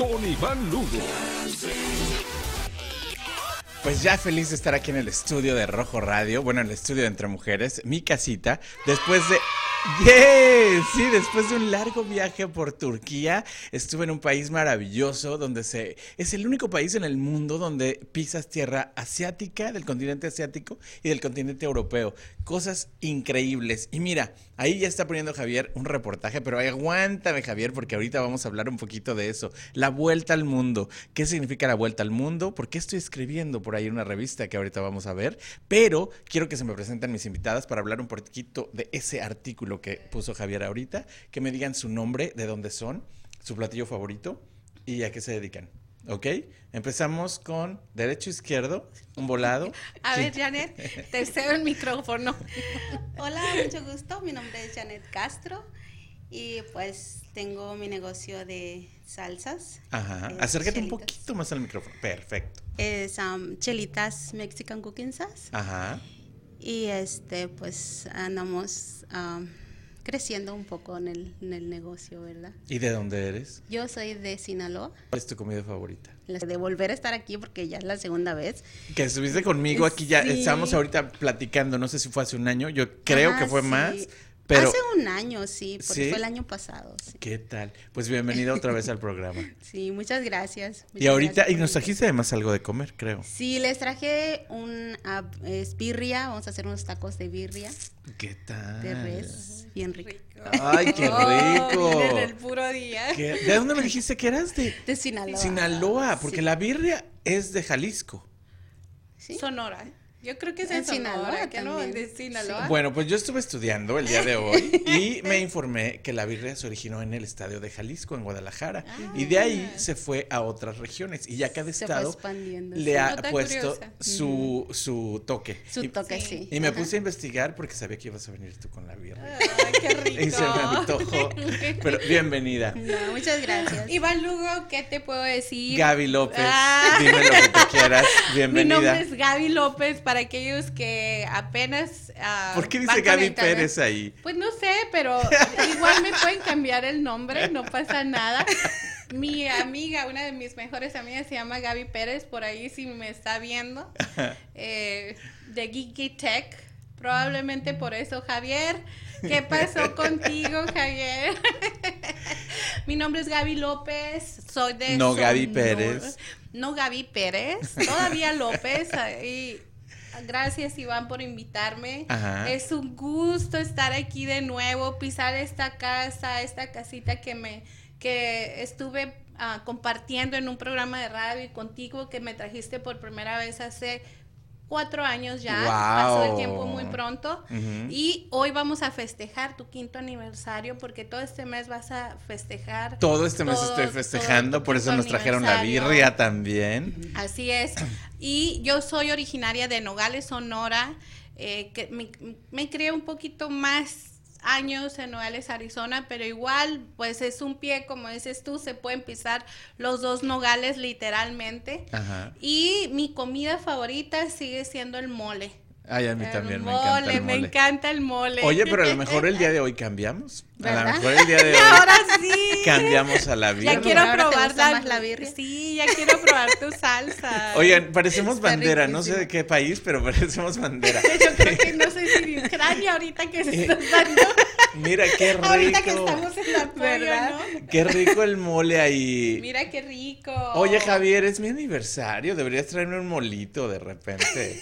con Iván Lugo. Pues ya feliz de estar aquí en el estudio de Rojo Radio, bueno, en el estudio de Entre Mujeres, mi casita, después de... ¡Yes! Sí, después de un largo viaje por Turquía, estuve en un país maravilloso donde se... Es el único país en el mundo donde pisas tierra asiática, del continente asiático y del continente europeo. Cosas increíbles. Y mira, ahí ya está poniendo Javier un reportaje, pero aguántame Javier, porque ahorita vamos a hablar un poquito de eso. La vuelta al mundo. ¿Qué significa la vuelta al mundo? ¿Por qué estoy escribiendo por ahí una revista que ahorita vamos a ver? Pero quiero que se me presenten mis invitadas para hablar un poquito de ese artículo que puso Javier ahorita, que me digan su nombre, de dónde son, su platillo favorito y a qué se dedican. ¿Ok? Empezamos con derecho izquierdo, un volado. A ver, Janet, te cedo el micrófono. Hola, mucho gusto. Mi nombre es Janet Castro y pues tengo mi negocio de salsas. Ajá. eh, Acércate un poquito más al micrófono. Perfecto. Es um, Chelitas Mexican Cooking Sauce. Ajá. Y este, pues andamos um, creciendo un poco en el, en el negocio, ¿verdad? ¿Y de dónde eres? Yo soy de Sinaloa. ¿Cuál es tu comida favorita? De volver a estar aquí porque ya es la segunda vez. Que estuviste conmigo aquí ya, Sí. estábamos ahorita platicando, no sé si fue hace un año, yo creo Ajá, que fue sí. más, pero... Hace un año, sí, porque ¿Sí? fue el año pasado. Sí, ¿Qué tal? Pues bienvenida otra vez al programa. Sí, muchas gracias. Y ahorita, gracias y nos trajiste además algo de comer, creo. Sí, les traje un ah, es birria, vamos a hacer unos tacos de birria ¿Qué tal? de res, bien rico. Ay, qué Oh, rico. miren el puro día. ¿Qué- ¿De dónde me dijiste que eras? De De Sinaloa. Sinaloa, porque Sí. la birria es de Jalisco. Sonora. Yo creo que es En en Sonora, Sinaloa no, también. de Sinaloa. Bueno, pues yo estuve estudiando el día de hoy y me informé que la birria se originó en el estadio de Jalisco, en Guadalajara. y de ahí se fue a otras regiones. Y ya cada estado le ha Nota puesto curiosa. su, su toque. Su y, toque, Sí. y me Ajá. puse a investigar porque sabía que ibas a venir tú con la birria. Ay, qué rico. Y se me antojó. Pero bienvenida. No, muchas gracias. Iván Lugo, ¿qué te puedo decir? Gaby López, Ah. dime lo que tú quieras. Mi Bienvenida. nombre es Gaby López para aquellos que apenas. ah, ¿Por qué dice Gaby. Pérez ahí? Pues no sé, pero igual me pueden cambiar el nombre, no pasa nada. Mi amiga, una de mis mejores amigas se llama Gaby Pérez, por ahí si me está viendo, eh, de Geeky Tech. Probablemente por eso, Javier. ¿Qué pasó contigo, Javier? Mi nombre es Gaby López, soy de... No Gaby. Pérez. No Gaby Pérez, todavía López. Y gracias, Iván, por invitarme. Ajá. Es un gusto estar aquí de nuevo, pisar esta casa, esta casita que me que estuve ah, compartiendo en un programa de radio y contigo que me trajiste por primera vez hace cuatro años ya. Pasó el tiempo muy pronto. Y hoy vamos a festejar tu quinto aniversario porque todo este mes vas a festejar. Todo este mes estoy festejando, por eso nos trajeron la birria también. Así es. Y yo soy originaria de Nogales, Sonora. eh, que me, me crié un poquito más años en Nogales, Arizona, pero igual, pues es un pie, como dices tú, se pueden pisar los dos nogales literalmente. Ajá. Y mi comida favorita sigue siendo el mole. Ay, a mí El también me encanta el me mole. encanta el mole. Oye, pero a lo mejor el día de hoy cambiamos. A lo mejor el día de hoy Ahora sí. cambiamos a la birria. Ya quiero ¿Ahora te probar más la birria? Sí, ya quiero probar tu salsa. Oigan, parecemos Está bandera, no sé de qué país, pero parecemos bandera. Yo creo que no sé si de Ucrania ahorita que se está dando. Mira qué rico. Ahorita que estamos en la ¿Verdad? ¿no? Qué rico el mole ahí. Mira qué rico. Oye, Javier, es mi aniversario. Deberías traerme un molito de repente.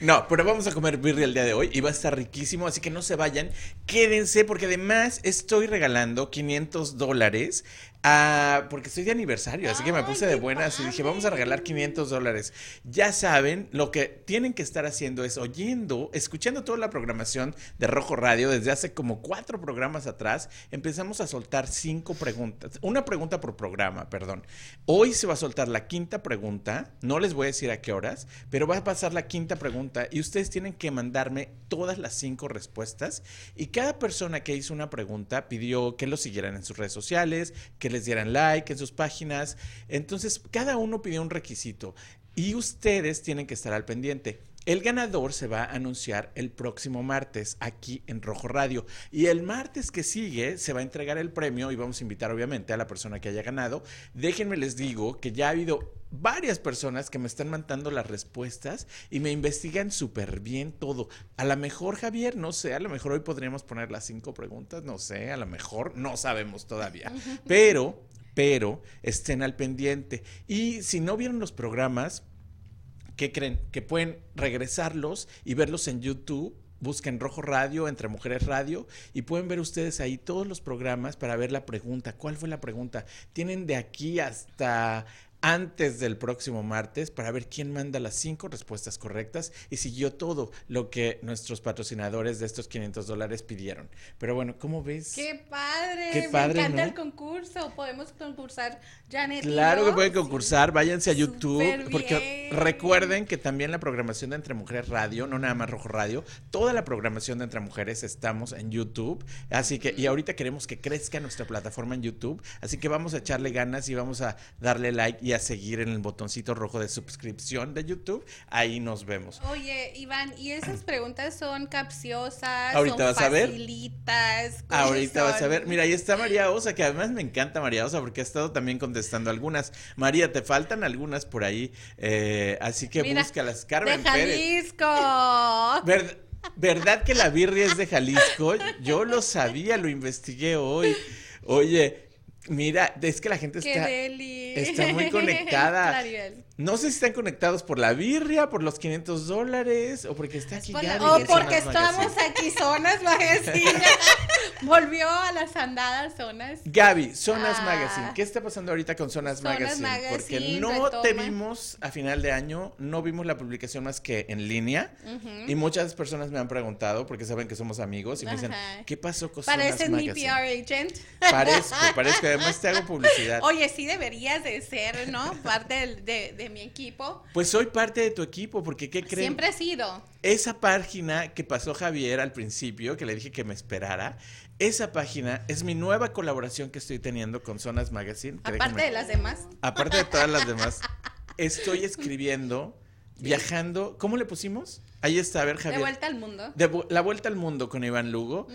no, pero vamos a comer birria el día de hoy y va a estar riquísimo. Así que no se vayan. Quédense porque además estoy regalando 500 dólares Ah, porque estoy de aniversario, así que me puse de buenas y dije, vamos a regalar 500 dólares. Ya saben, lo que tienen que estar haciendo es oyendo, escuchando toda la programación de Rojo Radio desde hace como cuatro programas atrás. Empezamos a soltar cinco preguntas, una pregunta por programa, perdón. Hoy se va a soltar la quinta pregunta, no les voy a decir a qué horas, pero va a pasar la quinta pregunta y ustedes tienen que mandarme todas las cinco respuestas y cada persona que hizo una pregunta pidió que lo siguieran en sus redes sociales, que les dieran like en sus páginas. Entonces, cada uno pidió un requisito y ustedes tienen que estar al pendiente. El ganador se va a anunciar el próximo martes aquí en Rojo Radio. Y el martes que sigue se va a entregar el premio y vamos a invitar obviamente a la persona que haya ganado. Déjenme les digo que ya ha habido varias personas que me están mandando las respuestas y me investigan súper bien todo. A lo mejor, Javier, no sé, a lo mejor hoy podríamos poner las cinco preguntas, no sé, a lo mejor no sabemos todavía. Pero, pero estén al pendiente. Y si no vieron los programas, ¿qué creen? Que pueden regresarlos y verlos en YouTube. Busquen Rojo Radio, Entre Mujeres Radio, y pueden ver ustedes ahí todos los programas para ver la pregunta. ¿Cuál fue la pregunta? Tienen de aquí hasta antes del próximo martes para ver quién manda las cinco respuestas correctas y siguió todo lo que nuestros patrocinadores de estos 500 dólares pidieron. Pero bueno, ¿cómo ves? ¡Qué padre! Qué padre, Me encanta ¿no? el concurso. Podemos concursar, Janet. Claro que pueden concursar, váyanse a YouTube, Súper porque bien. recuerden que también la programación de Entre Mujeres Radio, no nada más Rojo Radio, toda la programación de Entre Mujeres estamos en YouTube, así que, y ahorita queremos que crezca nuestra plataforma en YouTube, así que vamos a echarle ganas y vamos a darle like y a seguir en el botoncito rojo de suscripción de YouTube, ahí nos vemos. Oye, Iván, ¿y esas preguntas son capciosas? Ahorita son vas a ver. Ahorita vas a ver. Mira, ahí está María Osa, que además me encanta María Osa porque ha estado también contestando algunas. María, te faltan algunas por ahí, eh, así que Mira, búscalas. Carmen de Pérez. Jalisco. Ver- ¿Verdad que la birria es de Jalisco? Yo lo sabía, lo investigué hoy. Oye, mira, es que la gente ¡Qué está, deli! está muy conectada. Claribel. No sé si están conectados por la birria, por los 500 dólares o porque está aquí por la. O de porque Magazine. estamos aquí, Zonas Magazine. Volvió a las andadas, Zonas. Gaby, Zonas Ah. Magazine. ¿Qué está pasando ahorita con Zonas, Zonas Magazine? Porque Magazine no te vimos a final de año, no vimos la publicación más que en línea. Y muchas personas me han preguntado, porque saben que somos amigos, y me dicen, Ajá. ¿qué pasó con Pareces Zonas mi Magazine? PR agent. Parezco, parezco. Además te hago publicidad. Oye, sí deberías de ser, ¿no? Parte del- de, de mi equipo. Pues soy parte de tu equipo, porque ¿qué creen? Siempre he sido. Esa página que pasó Javier al principio, que le dije que me esperara, esa página es mi nueva colaboración que estoy teniendo con Zonas Magazine. Aparte de las demás. aparte de todas las demás, estoy escribiendo, viajando. ¿Cómo le pusimos? Ahí está, a ver, De Javier. vuelta al mundo. De la vuelta al mundo con Iván Lugo.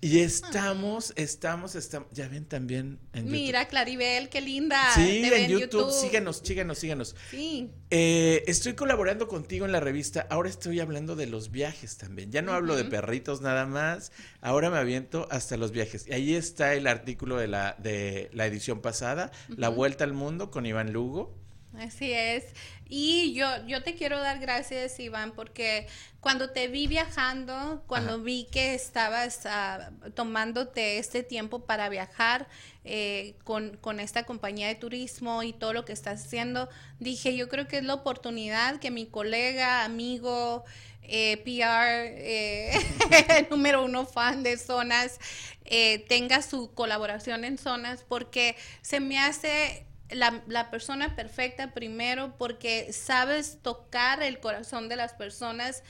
Y estamos, estamos, estamos. Ya ven también en YouTube. Mira, Claribel, qué linda. Sí, Te en YouTube. Síganos, síganos, síganos. Sí. Eh, estoy colaborando contigo en la revista. Ahora estoy hablando de los viajes también. Ya no hablo de perritos nada más. Ahora me aviento hasta los viajes. Y ahí está el artículo de la, de la edición pasada, La Vuelta al Mundo con Iván Lugo. Así es. Y yo, yo te quiero dar gracias, Iván, porque cuando te vi viajando, cuando Ajá. vi que estabas ah, tomándote este tiempo para viajar eh, con, con esta compañía de turismo y todo lo que estás haciendo, dije, yo creo que es la oportunidad que mi colega, amigo, eh, PR, eh, número uno fan de Zonas, eh, tenga su colaboración en Zonas, porque se me hace la, persona perfecta primero porque sabes tocar el corazón de las personas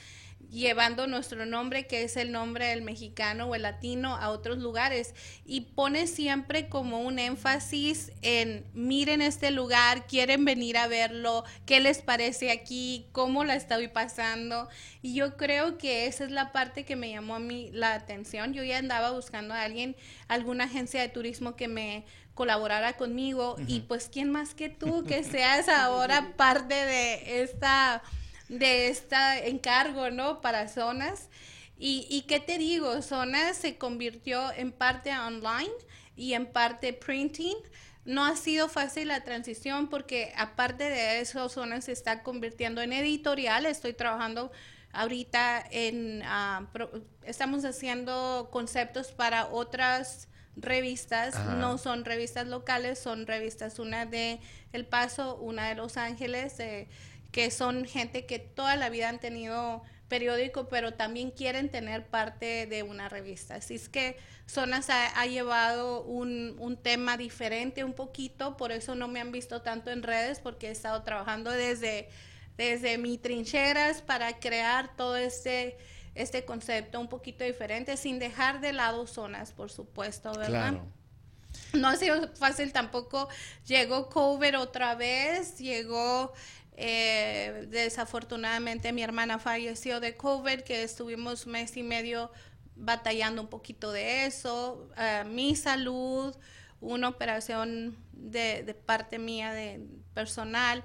llevando nuestro nombre, que es el nombre del mexicano o el latino, a otros lugares. Y pone siempre como un énfasis en, miren este lugar, quieren venir a verlo, qué les parece aquí, cómo la estoy pasando. Y yo creo que esa es la parte que me llamó a mí la atención. Yo ya andaba buscando a alguien, alguna agencia de turismo que me colaborara conmigo y pues quién más que tú que seas ahora parte de esta de este encargo, ¿no? Para zonas. Y, y qué te digo, zonas se convirtió en parte online y en parte printing. No ha sido fácil la transición porque aparte de eso, zonas se está convirtiendo en editorial. Estoy trabajando ahorita en, ah, pro- estamos haciendo conceptos para otras revistas, no son revistas locales, son revistas una de El Paso, una de Los Ángeles, eh, que son gente que toda la vida han tenido periódico, pero también quieren tener parte de una revista. Así es que Zonas ha, llevado un, un, tema diferente un poquito, por eso no me han visto tanto en redes, porque he estado trabajando desde, desde mis trincheras para crear todo este, este concepto un poquito diferente, sin dejar de lado Zonas, por supuesto, ¿verdad? Claro. No ha sido fácil tampoco. Llegó COVID otra vez, llegó eh, desafortunadamente mi hermana falleció de COVID, que estuvimos mes y medio batallando un poquito de eso. Eh, mi salud, una operación de, parte mía de personal.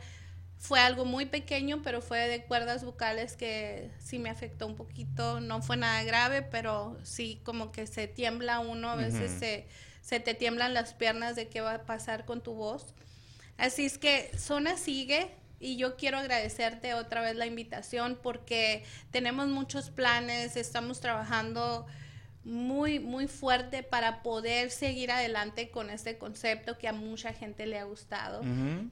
Fue algo muy pequeño, pero fue de cuerdas vocales que sí me afectó un poquito. No fue nada grave, pero sí como que se tiembla uno, a veces se, se te tiemblan las piernas de qué va a pasar con tu voz. Así es que Zona sigue, y yo quiero agradecerte otra vez la invitación porque tenemos muchos planes, estamos trabajando muy, muy fuerte para poder seguir adelante con este concepto que a mucha gente le ha gustado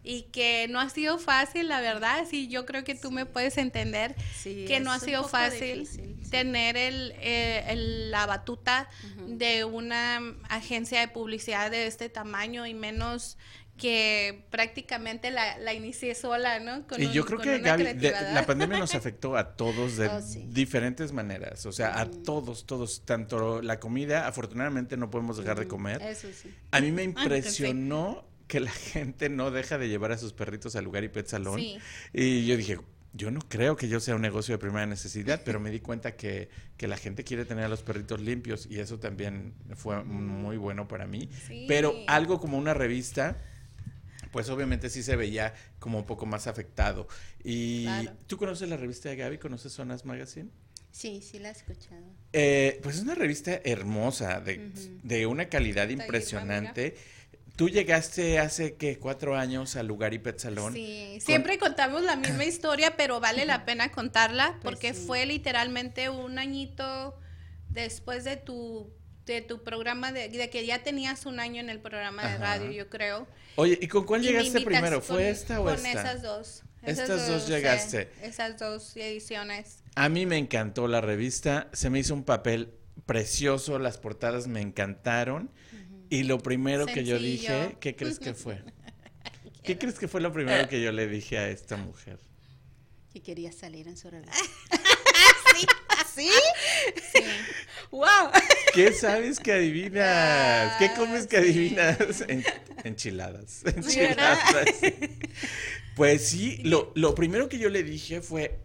y que no ha sido fácil, la verdad, sí, yo creo que tú me puedes entender que no ha sido fácil tener el, eh, el, la batuta de una agencia de publicidad de este tamaño y menos que prácticamente la, la inicié sola, ¿no? y yo creo que la pandemia nos afectó a todos de oh, diferentes maneras, o sea, a todos, todos, tanto la comida, afortunadamente no podemos dejar de comer. Eso sí. A mí me impresionó que la gente no deja de llevar a sus perritos al lugar y pet salón. Y yo dije, yo no creo que yo sea un negocio de primera necesidad, pero me di cuenta que, que, la gente quiere tener a los perritos limpios y eso también fue muy bueno para mí. Pero algo como una revista pues obviamente sí se veía como un poco más afectado. ¿Y tú conoces la revista de Gaby? ¿Conoces Zonas Magazine? Sí, sí la he escuchado. Eh, pues es una revista hermosa, de, una calidad impresionante. Tú llegaste hace que cuatro años al lugar y pet salón. Sí, siempre contamos la misma historia, pero vale la pena contarla pues porque fue literalmente un añito después de tu de tu programa, de, que ya tenías un año en el programa de radio, yo creo. Oye, ¿y con cuál llegaste primero? ¿Fue esta o con esta? Con esas dos. Estas dos, llegaste. esas dos ediciones. A mí me encantó la revista, se me hizo un papel precioso, las portadas me encantaron. Y lo primero que yo dije, ¿qué crees que fue? ¿Qué crees que fue lo primero que yo le dije a esta mujer? Que quería salir en su revista. ¿Sí? Sí. ¡Wow! ¿Qué sabes que adivinas? ¿Qué comes que adivinas? enchiladas. Enchiladas. Pues sí, lo, lo primero que yo le dije fue,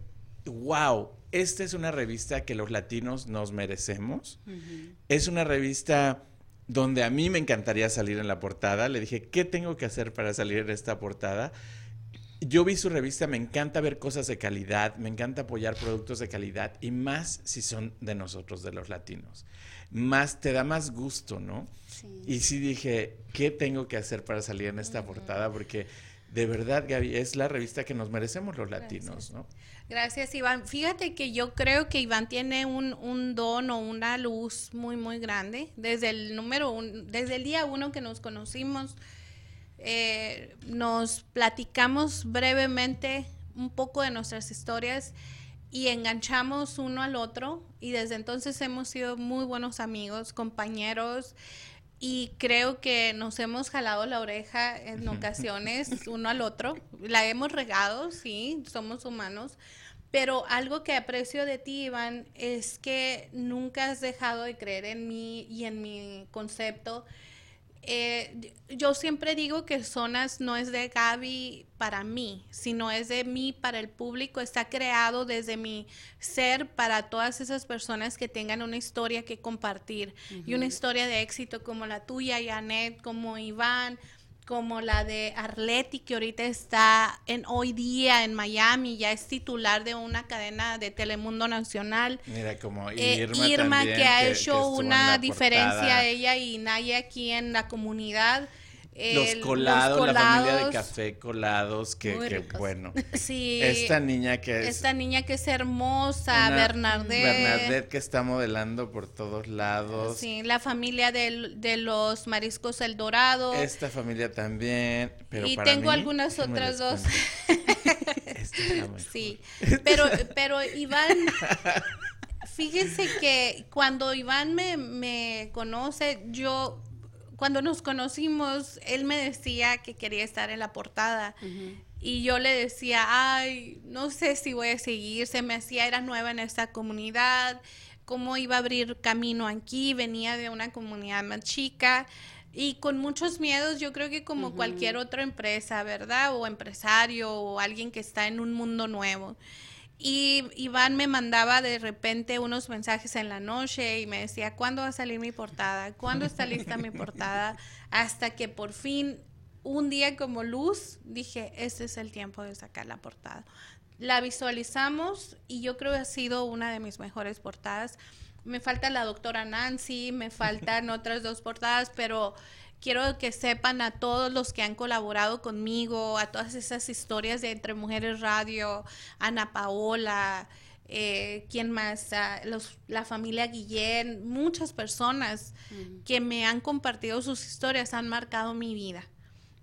wow, esta es una revista que los latinos nos merecemos. Es una revista donde a mí me encantaría salir en la portada. Le dije, ¿qué tengo que hacer para salir en esta portada? Yo vi su revista, me encanta ver cosas de calidad, me encanta apoyar productos de calidad y más si son de nosotros, de los latinos. Más te da más gusto, ¿no? Y sí dije, ¿qué tengo que hacer para salir en esta portada? Porque de verdad, Gaby, es la revista que nos merecemos los latinos, ¿no? Gracias, Iván. Fíjate que yo creo que Iván tiene un, un don o una luz muy, muy grande. Desde el número un, desde el día uno que nos conocimos, eh, nos platicamos brevemente un poco de nuestras historias y enganchamos uno al otro y desde entonces hemos sido muy buenos amigos, compañeros y creo que nos hemos jalado la oreja en ocasiones uno al otro. La hemos regado, sí, somos humanos. Pero algo que aprecio de ti, Iván, es que nunca has dejado de creer en mí y en mi concepto eh, yo siempre digo que Zonas no es de Gaby para mí, sino es de mí para el público. Está creado desde mi ser para todas esas personas que tengan una historia que compartir y una historia de éxito como la tuya, Janet, como Iván, como la de Arleti, que ahorita está en hoy día en Miami, ya es titular de una cadena de Telemundo Nacional. Mira, como eh, Irma, que ha hecho una diferencia ella y Naya aquí en la comunidad. Los, colados, la familia de café colados, que, que bueno. Sí. Esta niña que es esta niña que es hermosa, Bernadette. Bernadette que está modelando por todos lados. Sí, la familia del- de, los mariscos El Dorado. Esta familia también, pero y para tengo mí, algunas otras dos. Esta es la mejor. Sí, pero, pero Iván, fíjense que cuando Iván me, me conoce, yo, cuando nos conocimos, él me decía que quería estar en la portada. Y yo le decía, ay, no sé si voy a seguir, se me hacía, era nueva en esta comunidad, cómo iba a abrir camino aquí, venía de una comunidad más chica y con muchos miedos, yo creo que como cualquier otra empresa, ¿verdad? O empresario o alguien que está en un mundo nuevo. Y Iván me mandaba de repente unos mensajes en la noche y me decía, ¿cuándo va a salir mi portada? ¿Cuándo está lista mi portada? Hasta que por fin, un día como luz, dije, este es el tiempo de sacar la portada. La visualizamos y yo creo que ha sido una de mis mejores portadas. Me falta la doctora Nancy, me faltan otras dos portadas, pero quiero que sepan a todos los que han colaborado conmigo, a todas esas historias de Entre Mujeres Radio, Ana Paola, eh, ¿quién más? Los- la familia Guillén, muchas personas que me han compartido sus historias han marcado mi vida.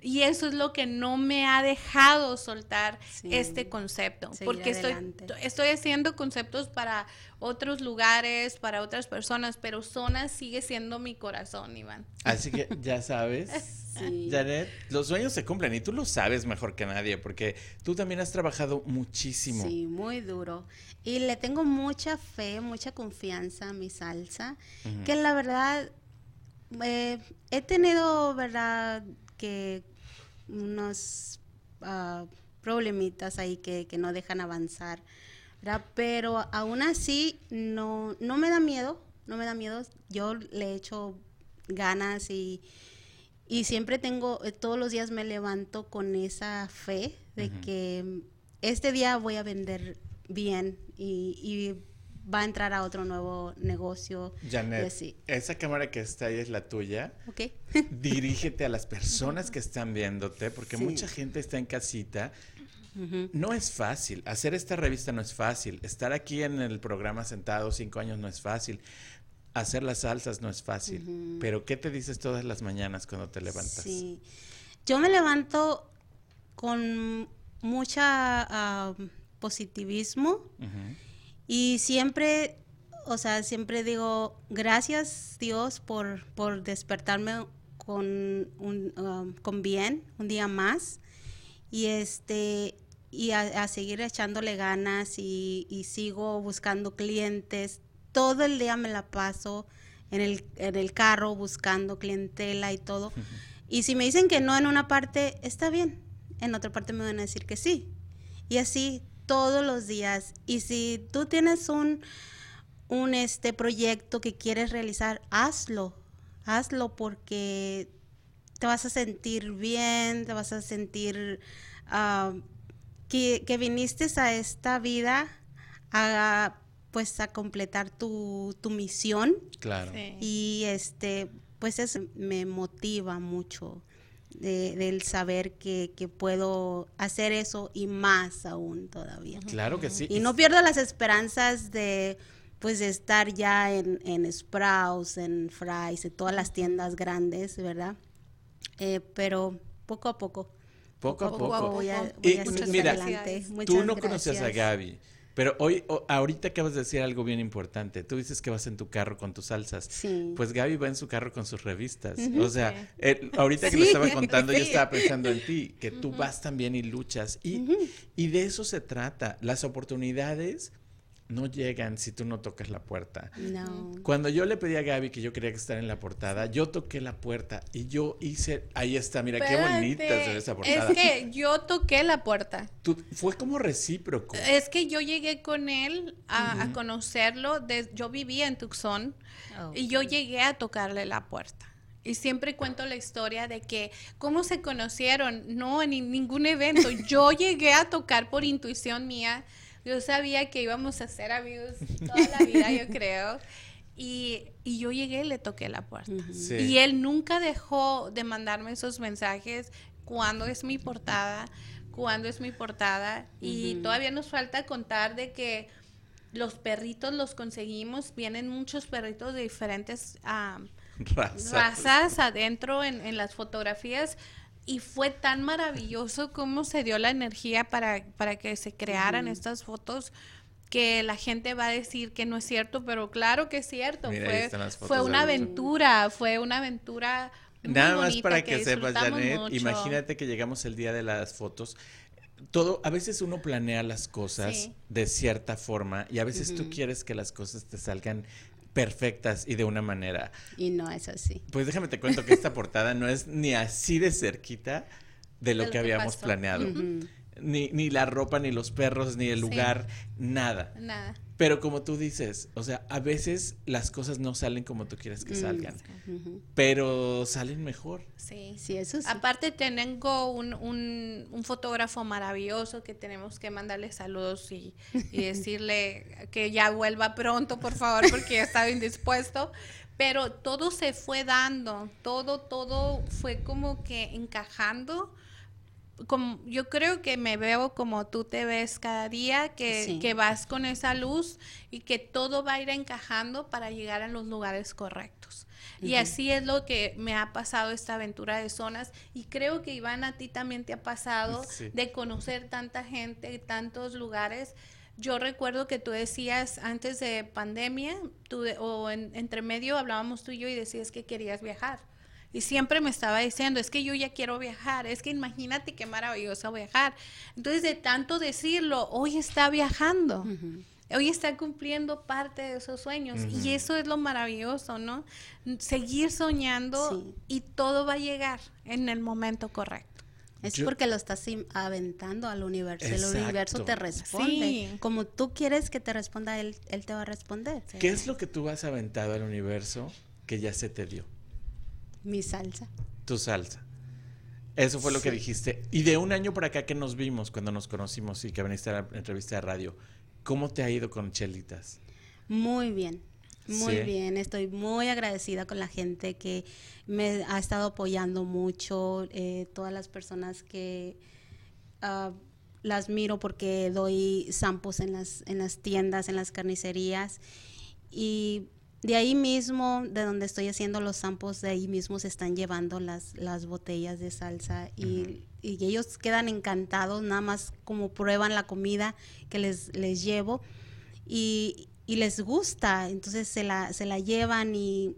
Y eso es lo que no me ha dejado soltar Sí. este concepto, Seguir porque estoy, adelante. estoy haciendo conceptos para otros lugares, para otras personas, pero Zona sigue siendo mi corazón, Iván. Así que ya sabes, Sí. Janet, los sueños se cumplen y tú lo sabes mejor que nadie porque tú también has trabajado muchísimo. Sí, muy duro. Y le tengo mucha fe, mucha confianza a mi salsa, que la verdad eh, he tenido, verdad, que unos ah, problemitas ahí que, que no dejan avanzar, ¿verdad? Pero aún así no, no me da miedo, no me da miedo. Yo le echo ganas y, y siempre tengo, eh, todos los días me levanto con esa fe de que este día voy a vender bien y, y va a entrar a otro nuevo negocio. Janet, así. esa cámara que está ahí es la tuya. ¿Ok? Dirígete a las personas que están viéndote porque Sí. mucha gente está en casita. No es fácil. Hacer esta revista no es fácil. Estar aquí en el programa sentado cinco años no es fácil. Hacer las salsas no es fácil. Pero ¿qué te dices todas las mañanas cuando te levantas? Sí. Yo me levanto con mucha ah, positivismo. Y siempre, o sea, siempre digo, gracias Dios por, por despertarme con, un, ah, con bien, un día más. Y este y a, a seguir echándole ganas y, y sigo buscando clientes. Todo el día me la paso en el, en el carro buscando clientela y todo. Y si me dicen que no en una parte, está bien. En otra parte me van a decir que sí. Y así todos los días. Y si tú tienes un, un este proyecto que quieres realizar, hazlo. Hazlo porque te vas a sentir bien, te vas a sentir ah, que, que viniste a esta vida a pues a completar tu, tu misión Claro. Sí. y este pues eso me motiva mucho de- del saber que, que puedo hacer eso y más aún todavía. Claro que sí. Y no pierdo las esperanzas de pues de estar ya en, en Sprouts, en Fry's, en todas las tiendas grandes, ¿verdad? Eh, pero poco a poco. Poco a poco poco. voy a, Y voy a mira, adelante. Tú Muchas Tú no conoces a gracias. Gaby, pero hoy, o- ahorita acabas de decir algo bien importante. Tú dices que vas en tu carro con tus salsas. Sí. Pues Gaby va en su carro con sus revistas. O sea, eh, ahorita que Sí. lo estaba contando, yo estaba pensando en ti, que tú vas también y luchas. Y, y de eso se trata. Las oportunidades no llegan si tú no tocas la puerta. No. Cuando yo le pedí a Gaby que yo quería que estar en la portada, yo toqué la puerta y yo hice, ahí está, mira qué bonita se ve Espérate, esa portada. Es que yo toqué la puerta. Tú- fue como recíproco. Es que yo llegué con él a, a conocerlo. de- yo vivía en Tucson Oh. y yo llegué a tocarle la puerta. Y siempre cuento la historia de que cómo se conocieron. No, en ni- ningún evento. Yo llegué a tocar por intuición mía. Yo sabía que íbamos a ser amigos toda la vida, yo creo. Y, y yo llegué y le toqué la puerta. Sí. Y él nunca dejó de mandarme esos mensajes cuando es mi portada, cuando es mi portada. Y todavía nos falta contar de que los perritos los conseguimos, vienen muchos perritos de diferentes ah, Razas. razas adentro en, en las fotografías. Y fue tan maravilloso cómo se dio la energía para, para que se crearan estas fotos que la gente va a decir que no es cierto, pero claro que es cierto. Mira, fue, fue una aventura, fue una aventura. muy Nada más para que, sepas, Janet, mucho. imagínate que llegamos el día de las fotos. Todo, a veces uno planea las cosas Sí. de cierta forma y a veces tú quieres que las cosas te salgan perfectas y de una manera. Y no es así. Pues déjame te cuento que esta portada no es ni así de cerquita de lo, De lo que que habíamos pasó. planeado. ni, ni la ropa, ni los perros, ni el Sí. lugar, nada. Nada. Pero como tú dices, o sea, a veces las cosas no salen como tú quieres que Mm, salgan, pero salen mejor. Sí. Sí, eso sí. Aparte tengo un, un, un fotógrafo maravilloso que tenemos que mandarle saludos y, y decirle que ya vuelva pronto, por favor, porque ya estaba indispuesto. Pero todo se fue dando, todo, todo fue como que encajando. Como, yo creo que me veo como tú te ves cada día, que, Sí. que vas con esa luz y que todo va a ir encajando para llegar a los lugares correctos. Y así es lo que me ha pasado esta aventura de zonas y creo que Iván a ti también te ha pasado Sí. de conocer tanta gente, tantos lugares. Yo recuerdo que tú decías antes de pandemia, tú o en, entre medio hablábamos tú y yo y decías que querías viajar. Y siempre me estaba diciendo, es que yo ya quiero viajar, es que imagínate qué maravilloso viajar. Entonces, de tanto decirlo, hoy está viajando. Hoy está cumpliendo parte de esos sueños. Y eso es lo maravilloso, ¿no? Seguir soñando Sí. y todo va a llegar en el momento correcto. Es Yo- porque lo estás aventando al universo. Exacto. El universo te responde. Sí. Como tú quieres que te responda, él, él te va a responder. ¿Qué es lo que tú has aventado al universo que ya se te dio? Mi salsa. Tu salsa. Eso fue lo que dijiste. Y de un año para acá que nos vimos, cuando nos conocimos y que viniste a la entrevista de radio, ¿cómo te ha ido con Chelitas? Muy bien, muy Sí. bien. Estoy muy agradecida con la gente que me ha estado apoyando mucho, eh, todas las personas que ah, las miro porque doy zampos en las, en las tiendas, en las carnicerías. Y de ahí mismo, de donde estoy haciendo los zampos, de ahí mismo se están llevando las, las botellas de salsa y, y ellos quedan encantados, nada más como prueban la comida que les, les llevo y, y les gusta, entonces se la, se la llevan y,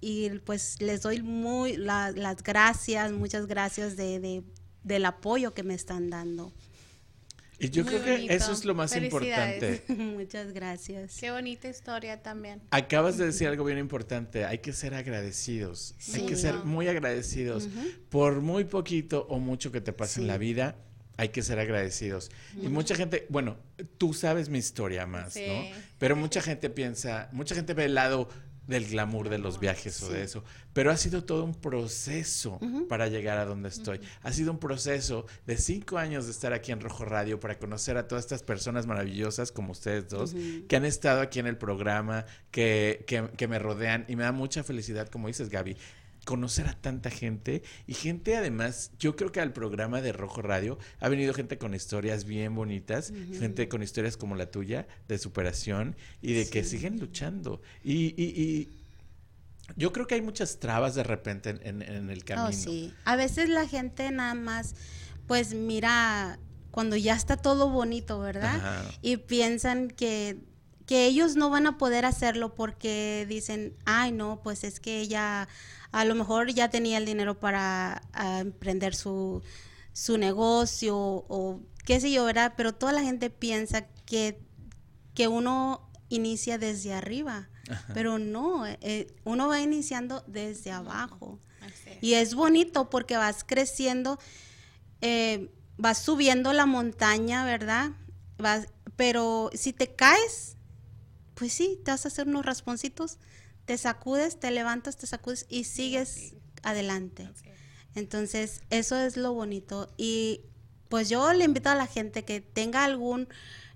y pues les doy muy la- las gracias, muchas gracias de, de- del apoyo que me están dando. Y yo Muy creo que eso es lo más importante. muchas gracias. Qué bonita historia también. Acabas de decir algo bien importante, hay que ser agradecidos, hay que ser muy agradecidos. Por muy poquito o mucho que te pase en la vida, hay que ser agradecidos. Y mucha gente, bueno, tú sabes mi historia más, Sí. ¿no? Pero mucha gente piensa, mucha gente ve el lado del glamour de los viajes o de eso, pero ha sido todo un proceso para llegar a donde estoy. Ha sido un proceso de cinco años de estar aquí en Rojo Radio para conocer a todas estas personas maravillosas como ustedes dos, que han estado aquí en el programa, que, que, que me rodean y me da mucha felicidad, como dices Gaby, conocer a tanta gente y gente además, yo creo que al programa de Rojo Radio ha venido gente con historias bien bonitas, gente con historias como la tuya de superación y de que siguen luchando. Y, y- y yo creo que hay muchas trabas de repente en, en- en el camino. Oh, sí. A veces la gente nada más, pues mira, cuando ya está todo bonito, ¿verdad? Ajá. Y piensan que, que ellos no van a poder hacerlo porque dicen, ay, no, pues es que ella a lo mejor ya tenía el dinero para ah, emprender su, su negocio o qué sé yo, ¿verdad? Pero toda la gente piensa que, que uno inicia desde arriba, pero no, eh, uno va iniciando desde abajo. Es. Y es bonito porque vas creciendo, eh, vas subiendo la montaña, ¿verdad? Vas, pero si te caes, pues sí, te vas a hacer unos rasponcitos, te sacudes, te levantas, te sacudes y sigues adelante. Entonces, eso es lo bonito. Y pues yo le invito a la gente que tenga algún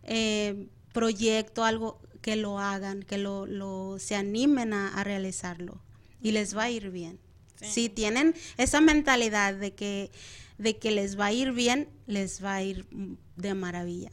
eh, proyecto, algo que lo hagan, que lo, lo se animen a, a realizarlo y les va a ir bien. Si tienen esa mentalidad de que, de que les va a ir bien, les va a ir de maravilla.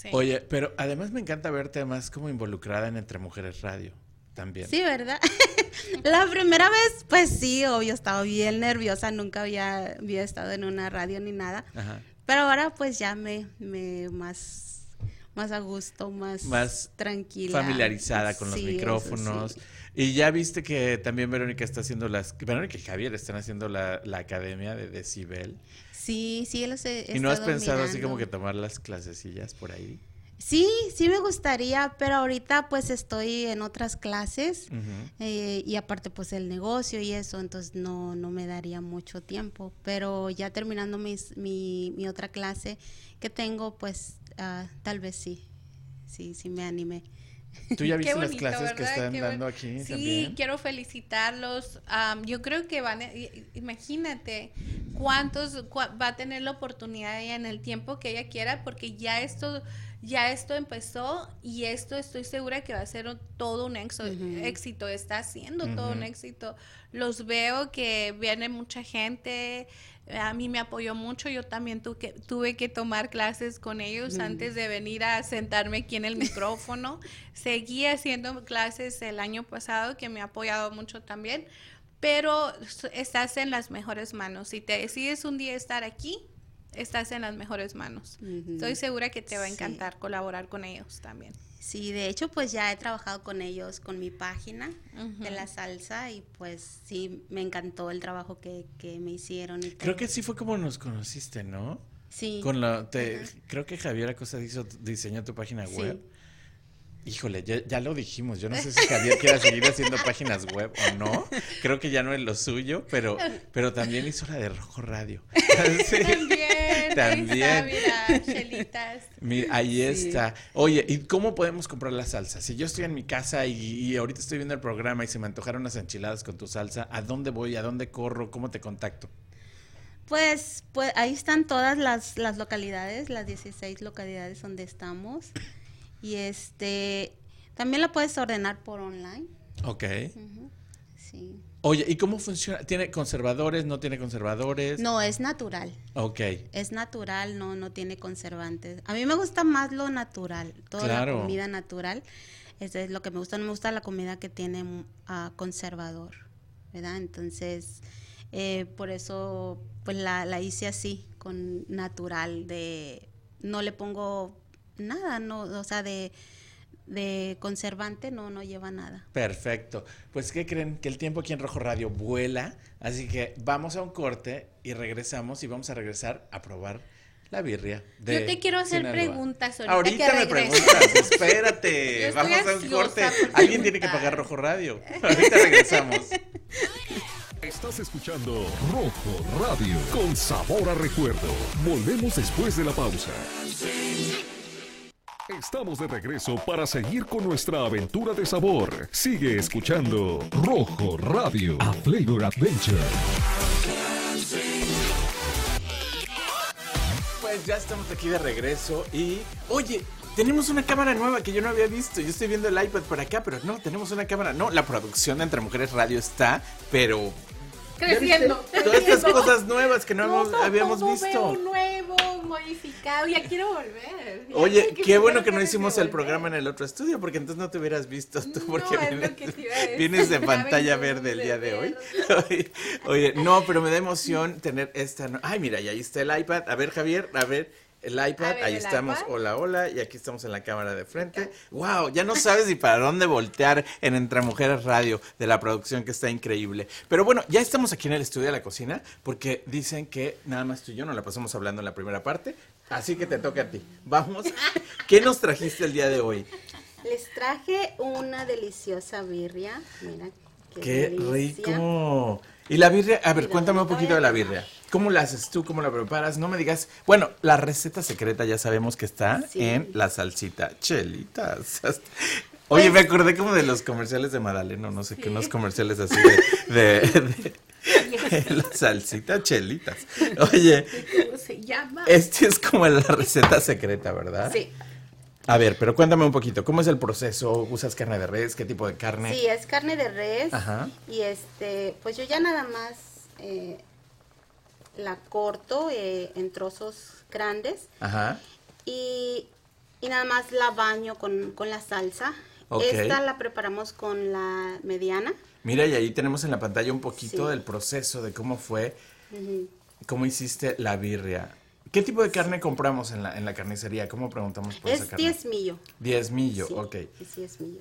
Sí. Oye, pero además me encanta verte más como involucrada en Entre Mujeres Radio también. Sí, ¿verdad? La primera vez, pues sí, obvio, estaba bien nerviosa, nunca había, había estado en una radio ni nada. Ajá. Pero ahora pues ya me, me más, más a gusto, más, Más tranquila. familiarizada con los Sí, micrófonos. sí. Y ya viste que también Verónica está haciendo las... Verónica y Javier están haciendo la, la academia de Decibel. Sí, sí, los he, ¿Y no has pensado así como que tomar las clasecillas por ahí? Sí, sí me gustaría, pero ahorita pues estoy en otras clases eh, y aparte pues el negocio y eso, entonces no, no me daría mucho tiempo. Pero ya terminando mis, mi, mi otra clase que tengo, pues ah, tal vez sí, sí, sí me animé. ¿Tú ya viste las bonito, clases que ¿verdad? están Qué dando aquí Sí, también? quiero felicitarlos. Am, yo creo que van, a- imagínate cuántos cua- va a tener la oportunidad ella en el tiempo que ella quiera, porque ya esto, ya esto empezó y esto estoy segura que va a ser todo un exo- Ujú. éxito. Está haciendo todo un éxito. Los veo que viene mucha gente. A mí me apoyó mucho. Yo también tu- que- tuve que tomar clases con ellos Mm. antes de venir a sentarme aquí en el micrófono. Seguí haciendo clases el año pasado, que me ha apoyado mucho también. Pero estás en las mejores manos. Si te decides un día estar aquí, estás en las mejores manos. Estoy segura que te va a Sí. encantar colaborar con ellos también. Sí, de hecho pues ya he trabajado con ellos, con mi página de la salsa y pues sí, me encantó el trabajo que, que me hicieron. Y Creo que sí fue como nos conociste, ¿no? sí. Con la, te, creo que Javier Acosta hizo, diseñó tu página Sí. web. Híjole, ya, ya lo dijimos. Yo no sé si Javier quiera seguir haciendo páginas web o no. Creo que ya no es lo suyo, pero, pero también hizo la de Rojo Radio. Sí. También, También. ahí está, mira, chelitas. Mira, ahí Sí. está. Oye, ¿y cómo podemos comprar la salsa? Si yo estoy en mi casa y, y ahorita estoy viendo el programa y se me antojaron unas enchiladas con tu salsa, ¿a dónde voy? ¿A dónde corro? ¿Cómo te contacto? Pues, pues ahí están todas las, las localidades, las 16 localidades donde estamos. Y este, también la puedes ordenar por online. Ok. Ujú, Sí. Oye, ¿y cómo funciona? ¿Tiene conservadores? ¿No tiene conservadores? No, es natural. Ok. Es natural, no, no tiene conservantes. A mí me gusta más lo natural, toda Claro. la comida natural. Eso es lo que me gusta. No me gusta la comida que tiene ah, conservador, ¿verdad? Entonces, eh, por eso, pues la, la hice así, con natural, de no le pongo nada, no, o sea, de, de conservante no, no lleva nada. Perfecto. Pues, ¿qué creen? Que el tiempo aquí en Rojo Radio vuela. Así que vamos a un corte y regresamos y vamos a regresar a probar la birria. De Yo te quiero hacer Sinaloa. preguntas ahorita, Ahorita que me preguntas, espérate. Vamos a un corte. Alguien tiene que pagar Rojo Radio. Ahorita regresamos. Estás escuchando Rojo Radio con sabor a recuerdo. Volvemos después de la pausa. Estamos de regreso para seguir con nuestra aventura de sabor. Sigue escuchando Rojo Radio, a Flavor Adventure. Pues ya estamos aquí de regreso y, oye, tenemos una cámara nueva que yo no había visto. Yo estoy viendo el iPad por acá, pero no, tenemos una cámara. No, la producción de Entre Mujeres Radio está, pero... Creciendo. Todas estas cosas nuevas que no hemos- habíamos todo visto. nuevo, modificado. Ya quiero volver. Ya Oye, qué bueno que no hicimos el programa en el otro estudio, porque entonces no te hubieras visto tú, No, porque lo vienes, de pantalla verde el día de hoy. Oye, no, pero me da emoción tener esta... no- Ay, mira, y ahí está el iPad. A ver, Javier, a ver... El iPad, ver, ahí el estamos, iPad. hola, hola, y aquí estamos en la cámara de frente. Wow, ya no sabes ni para dónde voltear en Entre Mujeres Radio de la producción que está increíble. Pero bueno, ya estamos aquí en el estudio de la cocina porque dicen que nada más tú y yo nos la pasamos hablando en la primera parte, así que te toca a ti. Vamos, ¿qué nos trajiste el día de hoy? Les traje una deliciosa birria. Mira, qué, Qué rico. Y la birria, a ver, cuéntame un poquito de la birria. ¿Cómo la haces tú? ¿Cómo la preparas? No me digas. Bueno, la receta secreta ya sabemos que está Sí. en la salsita chelitas. Oye, me acordé como de los comerciales de Madaleno, no sé qué, unos comerciales así de, de, de- de la salsita chelitas. Oye, ¿Cómo se llama? este es como la receta secreta, ¿verdad? Sí. A ver, pero cuéntame un poquito, ¿cómo es el proceso? ¿Usas carne de res? ¿Qué tipo de carne? Sí, es carne de res. Ajá. Y este, pues yo ya nada más eh, la corto eh, en trozos grandes Ajá. y, y nada más la baño con, con la salsa. Esta la preparamos con la mediana. Mira, y ahí tenemos en la pantalla un poquito Sí. del proceso de cómo fue, cómo hiciste la birria. ¿Qué tipo de carne compramos en la, en la carnicería? ¿Cómo preguntamos por esa Es carne? diezmillo. Diezmillo, Sí, ok. es diezmillo.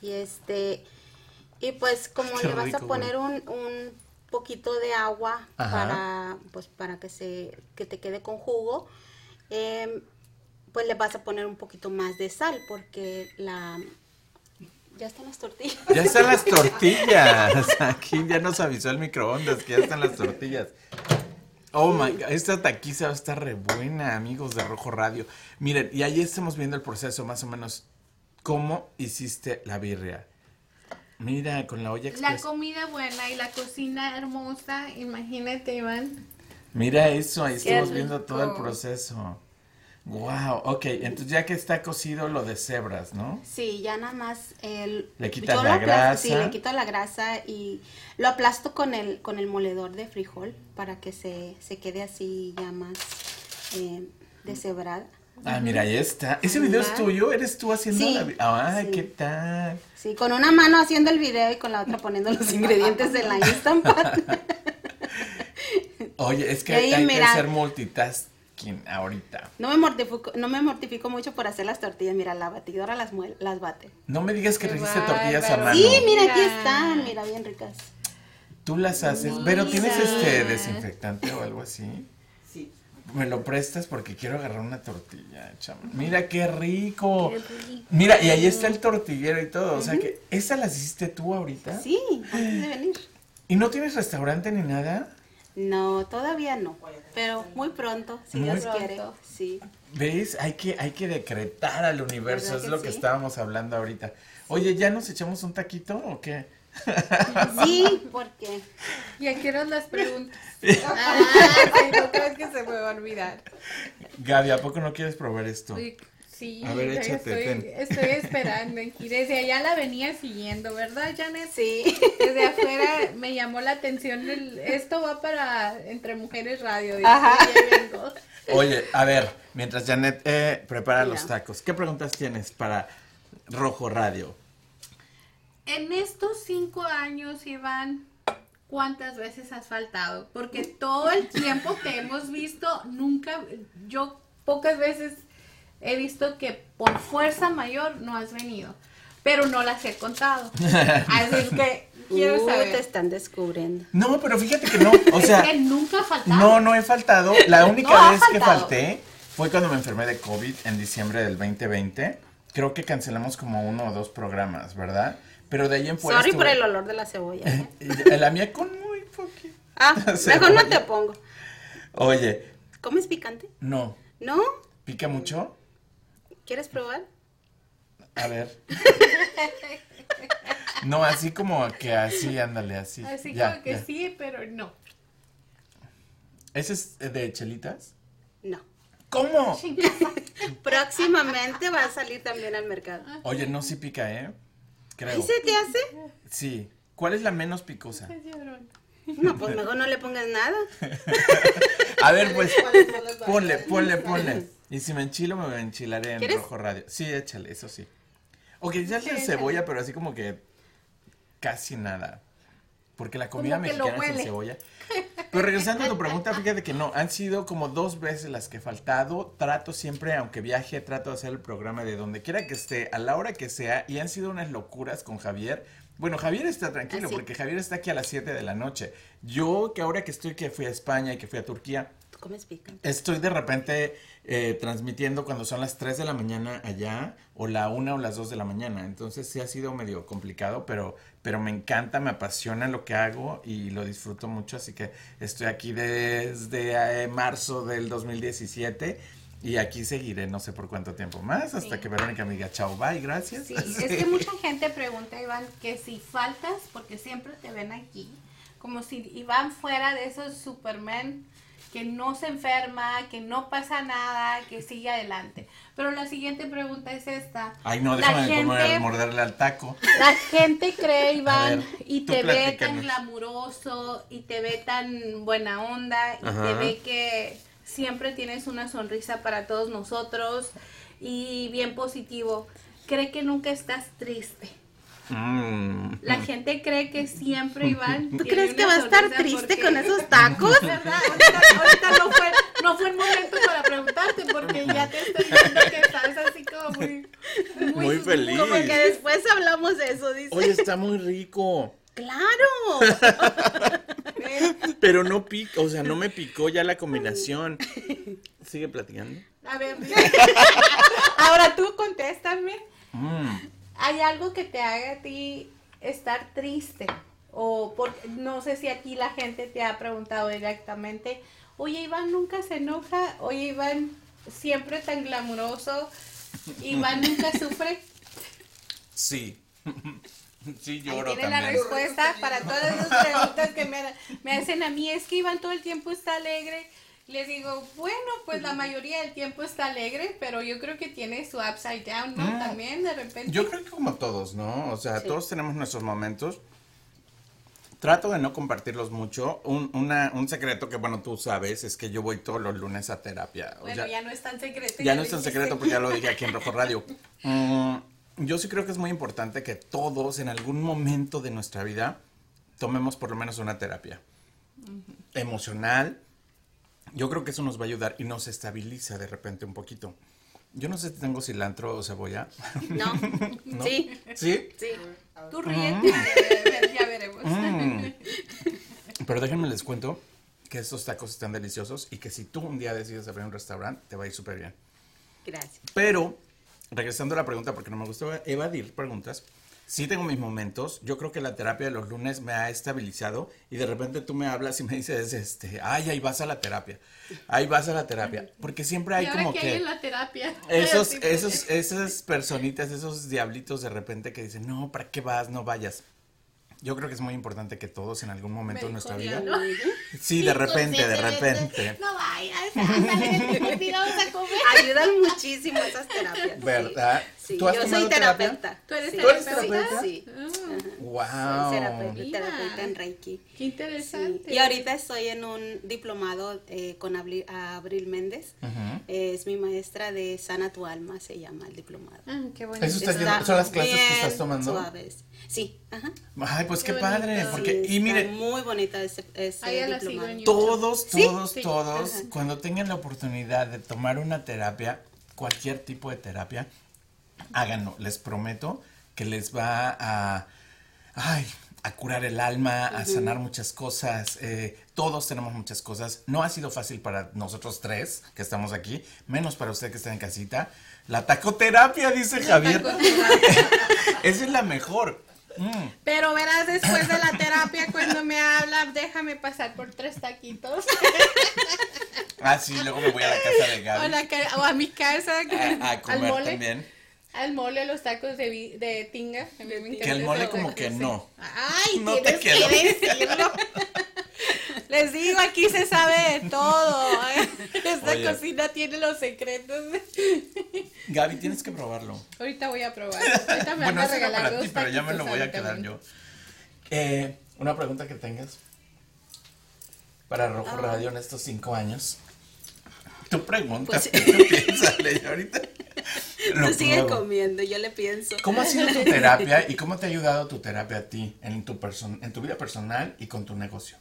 Y este, y pues como Qué le vas rico, a poner un, un poquito de agua Ajá. para, pues para que se, que te quede con jugo, em, pues le vas a poner un poquito más de sal porque la, ya están las tortillas. Ya están las tortillas. Aquí ya nos avisó el microondas que ya están las tortillas. Oh my god, esta taquiza va a estar re buena, amigos de Rojo Radio. Miren, y ahí estamos viendo el proceso más o menos. ¿Cómo hiciste la birria? Mira, con la olla La express. comida buena y la cocina hermosa, imagínate, Iván. Mira eso, ahí Qué estamos viendo todo el proceso. Wow, ok, entonces ya que está cocido lo de cebras, ¿no? Sí, ya nada más el, Le quitas la aplasto- Sí, grasa. le quito la grasa y lo aplasto con el con el moledor de frijol para que se, se quede así ya más eh, deshebrada. Ah, mira, ahí está. ¿Ese video es tuyo? ¿Eres tú haciendo Sí, la sí. ¿qué tal? Sí, con una mano haciendo el video y con la otra poniendo los ingredientes en la Instant Pot. Oye, es que ahí, hay mira. que hacer multitasking ahorita. No me mortifico, no me mortifico mucho por hacer las tortillas. Mira, la batidora las muele, las bate. No me digas que hiciste tortillas a mano. Sí, mira, aquí están, mira, bien ricas. Tú las haces. Pero ¿tienes este desinfectante o algo así? Me lo prestas porque quiero agarrar una tortilla, chama. Mira qué rico. Qué rico. Mira, y ahí está el tortillero y todo. O sea que, ¿esas las hiciste tú ahorita? Sí, antes de venir. ¿Y no tienes restaurante ni nada? No, todavía no, pero muy pronto, si Muy Dios pronto. quiere. Sí. ¿Ves? Hay que, hay que decretar al universo, ¿Verdad es que lo que estábamos hablando ahorita. Oye, ¿ya nos echamos un taquito o qué? Sí, porque Y aquí eran las preguntas. Ah, sí, no crees que se me va a olvidar. Gaby, ¿a poco no quieres probar esto? Uy, Sí, A ver, échate, estoy, ten. estoy esperando. Desde allá la venía siguiendo, ¿verdad, Janet? sí. Desde afuera me llamó la atención. el- esto va para Entre Mujeres Radio. y Ajá. ya vengo. Oye, a ver, mientras Janet eh, prepara Mira. los tacos, ¿qué preguntas tienes para Rojo Radio? En estos cinco años, Iván, ¿cuántas veces has faltado? Porque todo el tiempo te hemos visto, nunca, yo pocas veces he visto que por fuerza mayor no has venido, pero no las he contado. Así es que quiero Uh, te saber. están descubriendo. No, pero fíjate que no, o es sea, que nunca ha faltado. no, no he faltado. La única No vez que falté fue cuando me enfermé de COVID en diciembre del 2020. Creo que cancelamos como uno o dos programas, ¿verdad? Pero de ahí en fuera Sorry estuve- por el olor de la cebolla. ¿eh? La mía con muy poquito. Ah, mejor no te pongo. Oye, ¿Comes picante? no, ¿No? ¿pica mucho? ¿Quieres probar? A ver. No, así como que así, ándale, así. Así Ya, como que ya. sí, pero no. ¿Ese es de chelitas? No. ¿Cómo? Próximamente va a salir también al mercado. Oye, no, sí pica, ¿eh? Creo. ¿Y se te hace? Sí. ¿Cuál es la menos picosa? No, pues mejor no le pongas nada. A ver, pues, ¿Cuáles son las ponle, ponle, ponle. Y si me enchilo, me enchilaré en ¿Quieres? rojo radio. Sí, échale, eso sí. Ok, ya Sí, le échale. cebolla, pero así como que casi nada. Porque la comida que lo mexicana sin cebolla. Pero regresando a tu pregunta, fíjate que no, han sido como dos veces las que he faltado. Trato siempre, aunque viaje, trato de hacer el programa de donde quiera que esté, a la hora que sea. Y han sido unas locuras con Javier. Bueno, Javier está tranquilo Ah, porque Javier está aquí a las 7 de la noche. Yo, que ahora que estoy, que fui a España y que fui a Turquía, ¿Tú comes picante? Estoy de repente eh, transmitiendo cuando son las 3 de la mañana allá o la 1 o las 2 de la mañana. Entonces sí ha sido medio complicado, pero, pero me encanta, me apasiona lo que hago y lo disfruto mucho. Así que estoy aquí desde eh, marzo del 2017 y aquí seguiré no sé por cuánto tiempo más hasta Sí. que Verónica me diga chao, bye, gracias. Sí, es que mucha gente pregunta, Iván, que si faltas, porque siempre te ven aquí, como si Iván fuera de esos Superman que no se enferma, que no pasa nada, que sigue adelante. Pero la siguiente pregunta es esta. Ay, no, La déjame comer- gente- morderle al taco. La gente cree, Iván, ver, y te ve tan glamuroso, y te ve tan buena onda, y Ajá. te ve que siempre tienes una sonrisa para todos nosotros, y bien positivo. Cree que nunca estás triste. Mm. La gente cree que siempre, Iván. ¿Tú crees que va a estar triste porque- con esos tacos? ¿Verdad? Ahorita, ahorita no, fue, no fue el momento para preguntarte porque ya te estoy viendo que estás así como muy... Muy feliz. Como que después hablamos de eso, dice. Oye, está muy rico. Claro. Pero no pica, o sea, no me picó ya la combinación. Sigue platicando. A ver, ahora tú contéstame. Mm. ¿Hay algo que te haga a ti estar triste? O por, no sé si aquí la gente te ha preguntado directamente, oye Iván nunca se enoja, oye Iván siempre tan glamuroso, Iván nunca sufre. Sí. Sí, Ahí lloro tiene la respuesta para todas esas preguntas que me, me hacen a mí. Es que Iván todo el tiempo está alegre. Les digo, bueno, pues la mayoría del tiempo está alegre, pero yo creo que tiene su upside down, ¿no? Mm. También de repente. Yo creo que como todos, ¿no? O sea, Sí. todos tenemos nuestros momentos. Trato de no compartirlos mucho. Un, una- un secreto que, bueno, tú sabes, es que yo voy todos los lunes a terapia. O Bueno, sea, ya no es tan secreto. Ya lo no es tan secreto porque ya lo dije aquí en Rojo Radio. Mm, yo sí creo que es muy importante que todos en algún momento de nuestra vida tomemos por lo menos una terapia emocional. Yo creo que eso nos va a ayudar y nos estabiliza de repente un poquito. Yo no sé si tengo cilantro o cebolla. No. ¿No? Sí. ¿Sí? Sí. Tú ríete, ya veremos. Mm. Pero déjenme les cuento que estos tacos están deliciosos y que si tú un día decides abrir un restaurante, te va a ir súper bien. Gracias. Pero, regresando a la pregunta, porque no me gusta evadir preguntas, sí tengo mis momentos. Yo creo que la terapia de los lunes me ha estabilizado y de repente tú me hablas y me dices, este, ay, ahí vas a la terapia. Ahí vas a la terapia. Porque siempre hay ¿Y ahora como hay que... en la terapia? Esos, esos, esas personitas, esos diablitos de repente que dicen, no, ¿para qué vas? No vayas. Yo creo que es muy importante que todos en algún momento de nuestra vida... ¿no? Sí, de repente, de repente. No vayas, a comer. Ayudan muchísimo esas terapias. ¿Verdad? Sí, ¿Tú has yo soy terapia? terapeuta. ¿Tú eres Sí, ¿Tú eres sí, terapeuta? Sí. Wow. Soy terapeuta, en Reiki. Qué Sí. interesante. Y ahorita estoy en un diplomado eh, con Abri- Abril Méndez. Ujú. Es mi maestra de Sana tu Alma, se llama el diplomado. Ah, qué bonito. Eso está Está yendo- son las clases que estás tomando. Suaves. Sí, ajá. Ay, pues qué, Qué padre, porque, Sí, y está mire, muy bonita ese, ese Ahí la sigo en todos, Sí, todos, sí, todos, cuando tengan la oportunidad de tomar una terapia, cualquier tipo de terapia, háganlo, les prometo que les va a, ay, a curar el alma, a sanar muchas cosas, eh, todos tenemos muchas cosas, no ha sido fácil para nosotros tres que estamos aquí, menos para usted que está en casita, la tacoterapia, dice Javier, esa es la mejor. Mm. Pero verás después de la terapia cuando me habla, déjame pasar por tres taquitos. Ah, sí, luego me voy a la casa de o, Gaby. la ca- o a mi casa. a, a al comer mole. también. Al mole, los tacos de, de tinga. A mí me Que el mole como que no. Ay, No te que decirlo. Les digo, aquí se sabe de todo. Esta Oye. cocina tiene los secretos. Gaby, tienes que probarlo. Ahorita voy a probar. Ahorita me bueno, van a regalar para ti, pero ya me lo voy a quedar yo. Eh, una pregunta que tengas para Rojo Ah. Radio en estos cinco años. Tu pregunta, Pues- piénsale, yo ahorita. lo Tú sigue comiendo, yo le pienso. ¿Cómo ha sido tu terapia y cómo te ha ayudado tu terapia a ti en tu, en tu vida personal y con tu negocio?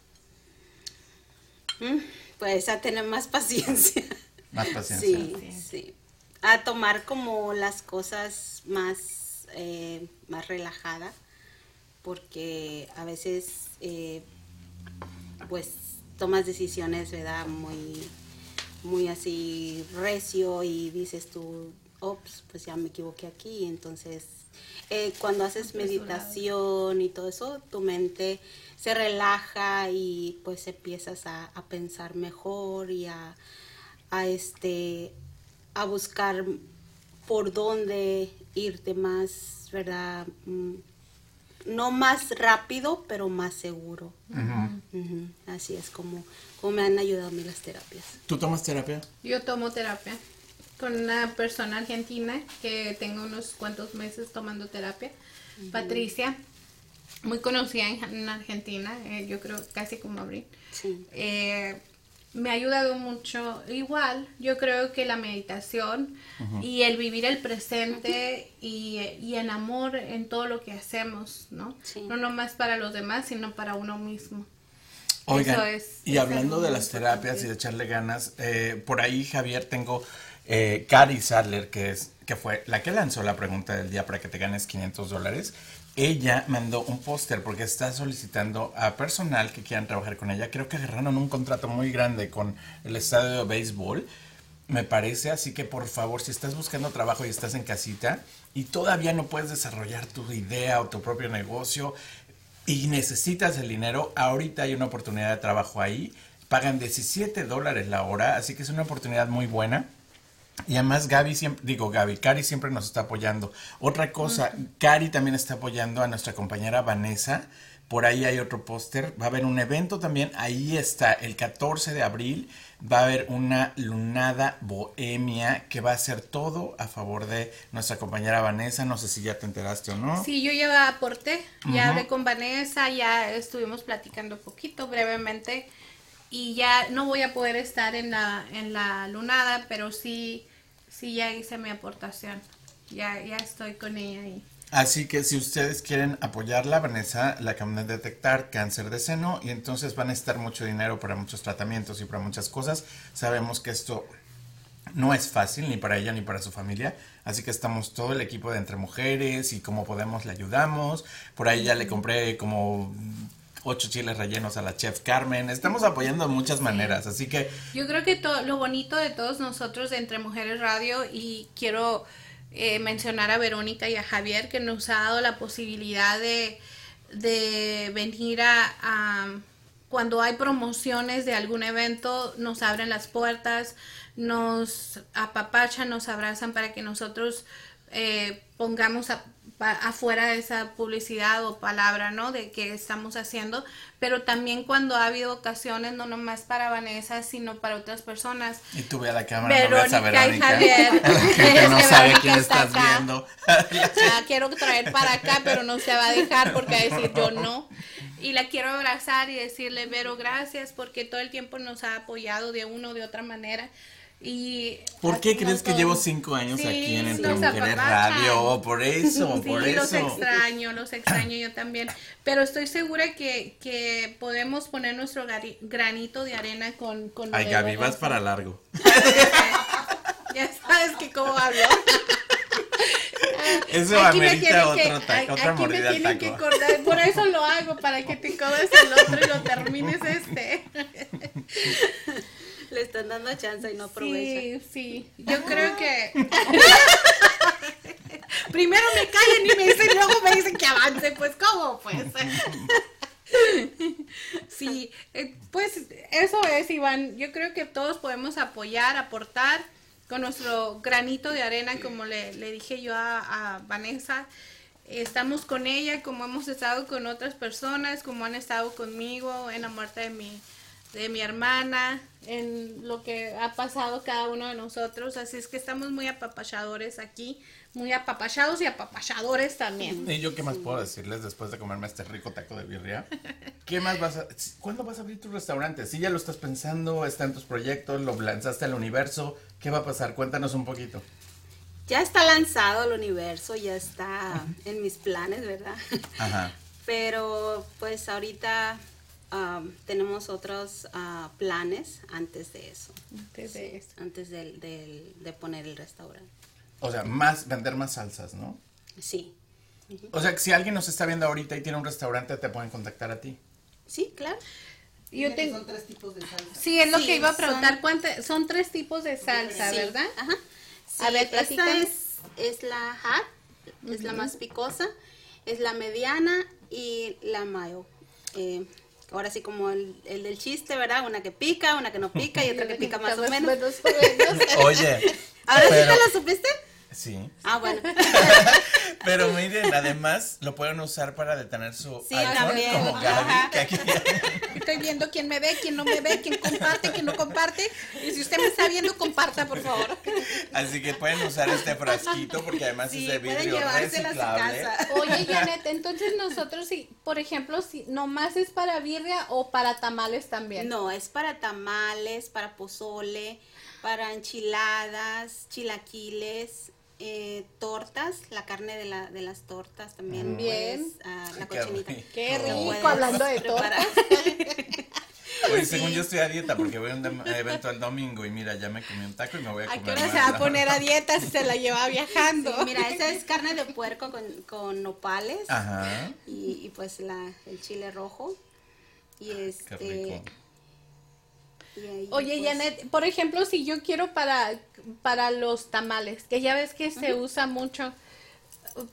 Mm, Pues a tener más paciencia. Más paciencia. Sí, sí. A tomar como las cosas más, eh, más relajada, porque a veces, eh, pues, tomas decisiones, ¿verdad? Muy, muy así recio y dices tú, ops, pues ya me equivoqué aquí. Entonces, eh, cuando haces meditación y todo eso, tu mente se relaja y pues empiezas a, a pensar mejor y a, a este a buscar por dónde irte más, ¿verdad? Mm, No más rápido, pero más seguro. Así es como, como me han ayudado a mí las terapias. ¿Tú tomas terapia? Yo tomo terapia. Con una persona argentina que tengo unos cuantos meses tomando terapia, Patricia, muy conocida en, Argentina, eh, yo creo casi como Abril. Eh, me ha ayudado mucho. Igual, yo creo que la meditación y el vivir el presente y, y, en amor en todo lo que hacemos, ¿no? No nomás para los demás, sino para uno mismo. Oigan, y hablando de las terapias y de echarle ganas, eh, por ahí, Javier, tengo eh, Cari Sadler, que, es, que fue la que lanzó la pregunta del día para que te ganes 500 dólares. Ella mandó un póster porque está solicitando a personal que quieran trabajar con ella. Creo que agarraron un contrato muy grande con el estadio de béisbol, me parece. Así que por favor, si estás buscando trabajo y estás en casita y todavía no puedes desarrollar tu idea o tu propio negocio, y necesitas el dinero, ahorita hay una oportunidad de trabajo ahí. Pagan 17 dólares la hora, así que es una oportunidad muy buena. Y además Gaby siempre, digo Gaby, Cari siempre nos está apoyando. Otra cosa, Cari también está apoyando a nuestra compañera Vanessa. Por ahí hay otro póster. Va a haber un evento también. Ahí está el 14 de abril va a haber una lunada bohemia que va a ser todo a favor de nuestra compañera Vanessa. No sé si ya te enteraste o no. Sí, yo ya aporté, ya hablé con Vanessa, ya estuvimos platicando un poquito brevemente y ya no voy a poder estar en la, en la lunada, pero sí, sí ya hice mi aportación. Ya, ya estoy con ella ahí. Así que si ustedes quieren apoyarla, Vanessa la acaban de detectar cáncer de seno y entonces van a necesitar mucho dinero para muchos tratamientos y para muchas cosas. Sabemos que esto no es fácil ni para ella ni para su familia, así que estamos todo el equipo de Entre Mujeres y como podemos le ayudamos. Por ahí ya le compré como ocho chiles rellenos a la chef Carmen. Estamos apoyando de muchas maneras, así que... Yo creo que todo lo bonito de todos nosotros de Entre Mujeres Radio y quiero eh, mencionar a Verónica y a Javier que nos ha dado la posibilidad de, de venir a, cuando hay promociones de algún evento, nos abren las puertas, nos apapachan, nos abrazan para que nosotros eh, pongamos a, afuera de esa publicidad o palabra, ¿no? De que estamos haciendo, pero también cuando ha habido ocasiones, no nomás para Vanessa, sino para otras personas. Y tú ve a la cámara, Verónica, no Verónica. y Javier. que no sabe quién estás viendo. la quiero traer para acá, pero no se va a dejar porque va a decir yo no. Y la quiero abrazar y decirle, Vero, gracias porque todo el tiempo nos ha apoyado de una o de otra manera. Y ¿Por qué crees que llevo cinco años aquí en Entre Mujeres Radio? Por eso, por eso. los extraño, los extraño yo también. Pero estoy segura que, que podemos poner nuestro granito de arena con... con Ay, Gaby, vas para largo. ya sabes que cómo hablo. Eso aquí amerita otro taco, otra aquí me tienen que cortar, por eso lo hago, para que te comes el otro y lo termines este. Le están dando chance y no aprovecha. Sí, sí. Yo creo que. Primero me callan y me dicen, luego me dicen que avance. Pues, ¿cómo? Pues. sí, eh, pues eso es, Iván. Yo creo que todos podemos apoyar, aportar con nuestro granito de arena, como le, le dije yo a, a Vanessa estamos con ella como hemos estado con otras personas, como han estado conmigo en la muerte de mi, de mi hermana, en lo que ha pasado cada uno de nosotros. Así es que estamos muy apapachadores aquí, muy apapachados y apapachadores también. ¿Y yo qué más puedo decirles después de comerme este rico taco de birria? ¿Qué más vas a... ¿Cuándo vas a abrir tu restaurante? Si ya lo estás pensando, está en tus proyectos, lo lanzaste al universo, ¿qué va a pasar? Cuéntanos un poquito. Ya está lanzado al universo, ya está en mis planes, ¿verdad? Ajá. Pero pues ahorita tenemos otros ah, planes antes de eso. Antes de eso. Antes de, poner el restaurante. O sea, más, vender más salsas, ¿no? Sí. O sea, que si alguien nos está viendo ahorita y tiene un restaurante, te pueden contactar a ti. Sí, claro. Yo tengo... Son tres tipos de salsa. Sí, es lo que iba a preguntar. Son, son tres tipos de salsa, ¿verdad? Ajá. a ver, esta es, es la hot, es la más picosa, es la mediana y la mayo. Eh, ahora sí como el, el, del chiste, ¿verdad? Una que pica, una que no pica y otra que pica más o menos. Oye. ¿Ahora sí te lo supiste? Sí. Ah, bueno. Pero miren, además lo pueden usar para detener su Sí, iPhone también. como Gaby, que aquí Estoy viendo quién me ve, quién no me ve, quién comparte, quién no comparte. Y si usted me está viendo, comparta, por favor. Así que pueden usar este frasquito porque además Sí, es de vidrio llevársela a su reciclable. casa. Oye, Janet, entonces nosotros, si, por ejemplo, si nomás es para birria o para tamales también. No, es para tamales, para pozole, para enchiladas, chilaquiles, eh, tortas, la carne de, la, de las tortas también. Bien. pues, ah, la Qué cochinita. rico. Qué rico, hablando de preparar. Oye, según yo estoy a dieta porque voy a un evento el domingo y mira, ya me comí un taco y me voy a ¿A comer qué hora se va a poner a dieta si se la lleva viajando? Sí, mira, esa es carne de puerco con, con nopales Ajá. y, y pues la, el chile rojo. Y Qué este. rico. Oye, pues, Janet, por ejemplo, si yo quiero para, para los tamales, que ya ves que se usa mucho,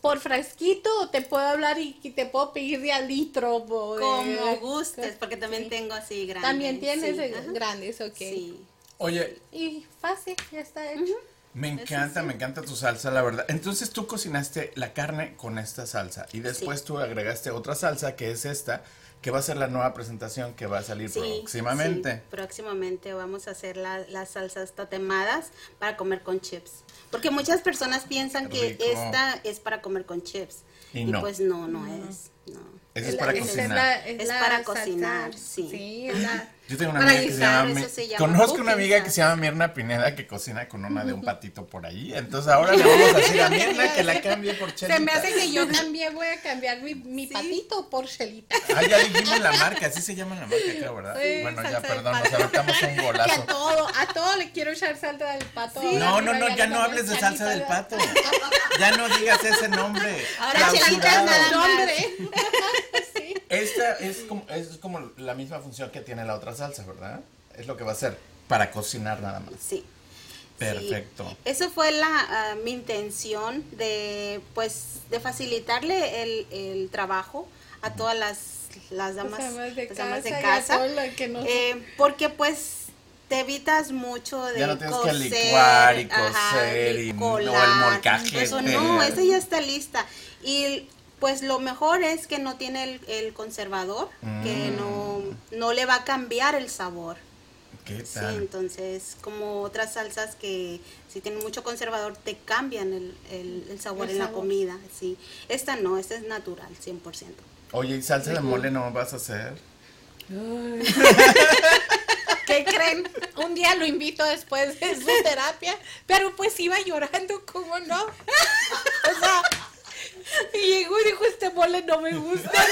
por frasquito te puedo hablar y, y te puedo pedir de a litro. Como gustes, porque también Sí. tengo así grandes. También tienes sí, grandes, ok. Sí. Oye, Y fácil, ya está hecho. me encanta, me encanta tu salsa, la verdad. Entonces tú cocinaste la carne con esta salsa y después tú agregaste otra salsa que es esta, que va a ser la nueva presentación que va a salir Sí, próximamente. sí, próximamente vamos a hacer la- las salsas tatemadas para comer con chips. Porque muchas personas piensan que esta es para comer con chips. Y no. pues no, no es. No. Es para cocinar. la- Es la para cocinar, sí. Sí, es la- Yo tengo una Para amiga que se llama, eso Mi- se llama conozco una amiga que se llama Mirna Pineda que cocina con una de un patito por ahí. Entonces ahora le vamos a decir a Mirna que la cambie por chelita. Se me hace que yo también voy a cambiar mi, mi patito por chelita. Ah, ya dijimos la marca, así se llama la marca, creo, ¿verdad? Sí, bueno, ya, perdón, nos aventamos un Que a golazo. todo, a todo le quiero echar salsa del pato. No, no, no, ya no hables de salsa del pato. Ya no digas ese nombre. Ahora chelita nada más. Nombre. Esta es como, es como la misma función que tiene la otra salsa, ¿verdad? Es lo que va a ser para cocinar nada más. Sí. Perfecto. Sí. Eso fue la ah, mi intención de pues de facilitarle el, el trabajo a todas las las damas, amas de las damas de casa y que nos- eh, porque pues te evitas mucho de Ya no tienes que coser, licuar y ajá, coser ni y- colar. o el molcajete. Eso no, esa ya está lista. Y pues lo mejor es que no tiene el, el conservador, que Mm. no, no le va a cambiar el sabor. ¿Qué Sí, tal? entonces, como otras salsas que si tienen mucho conservador, te cambian el, el- el sabor El en la comida, sí. Esta no, esta es natural, 100%. Oye, ¿y salsa de mole no vas a hacer? ¿Qué creen? Un día lo invito después de su terapia, pero pues iba llorando, ¿cómo no? O sea, y llegó y dijo, este mole no me gusta.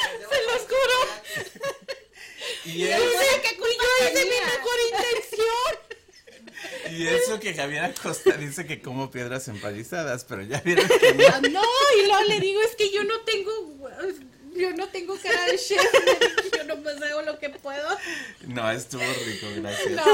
Se los juro. Y, Y es- yo sé que yo hice mi mejor intención. y eso que Javier Acosta dice que como piedras empalizadas, pero ya vieron que no. Ah, No, y luego le digo, es que yo no tengo, yo no tengo cara de chef, yo nomás hago lo que puedo. No, estuvo rico, gracias. No,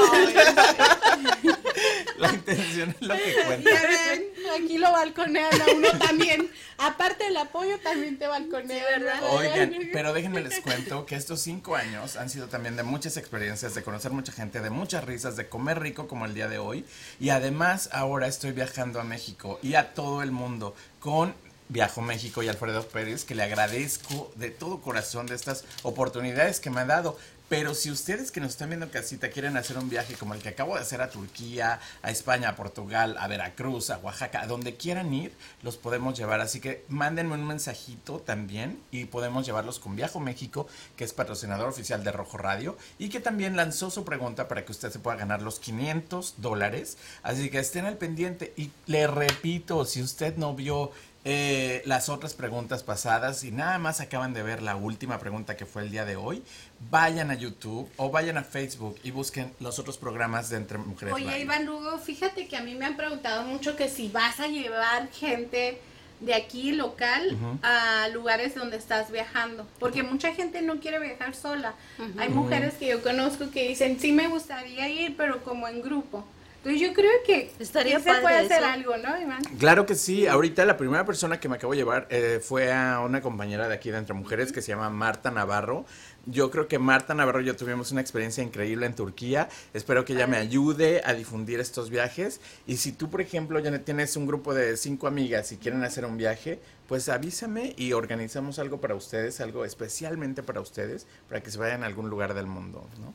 La intención es lo que cuenta. Ya ven, aquí lo balconean a uno también. Aparte del apoyo, también te balconean. ¿verdad? Oigan, pero déjenme les cuento que estos cinco años han sido también de muchas experiencias, de conocer mucha gente, de muchas risas, de comer rico como el día de hoy. Y además ahora estoy viajando a México y a todo el mundo con Viajo México y Alfredo Pérez, que le agradezco de todo corazón de estas oportunidades que me ha dado. Pero si ustedes que nos están viendo en casita quieren hacer un viaje como el que acabo de hacer a Turquía, a España, a Portugal, a Veracruz, a Oaxaca, a donde quieran ir, los podemos llevar. Así que mándenme un mensajito también y podemos llevarlos con Viajo México, que es patrocinador oficial de Rojo Radio y que también lanzó su pregunta para que usted se pueda ganar los 500 dólares. Así que estén al pendiente y le repito, si usted no vio eh, las otras preguntas pasadas y nada más acaban de ver la última pregunta que fue el día de hoy, vayan a YouTube o vayan a Facebook y busquen los otros programas de Entre Mujeres. Oye. Iván Lugo, fíjate que a mí me han preguntado mucho que si vas a llevar gente de aquí local a lugares donde estás viajando, porque mucha gente no quiere viajar sola. Hay mujeres que yo conozco que dicen, sí me gustaría ir, pero como en grupo. Entonces yo creo que Estaría se puede hacer eso. algo, ¿no, Iván? Claro que sí, ahorita la primera persona que me acabo de llevar eh, fue a una compañera de aquí de Entre Mujeres que se llama Marta Navarro. Yo creo que Marta Navarro y yo tuvimos una experiencia increíble en Turquía. Espero que ella me ayude a difundir estos viajes. Y si tú, por ejemplo, ya tienes un grupo de cinco amigas y quieren hacer un viaje, pues avísame y organizamos algo para ustedes, algo especialmente para ustedes, para que se vayan a algún lugar del mundo, ¿no?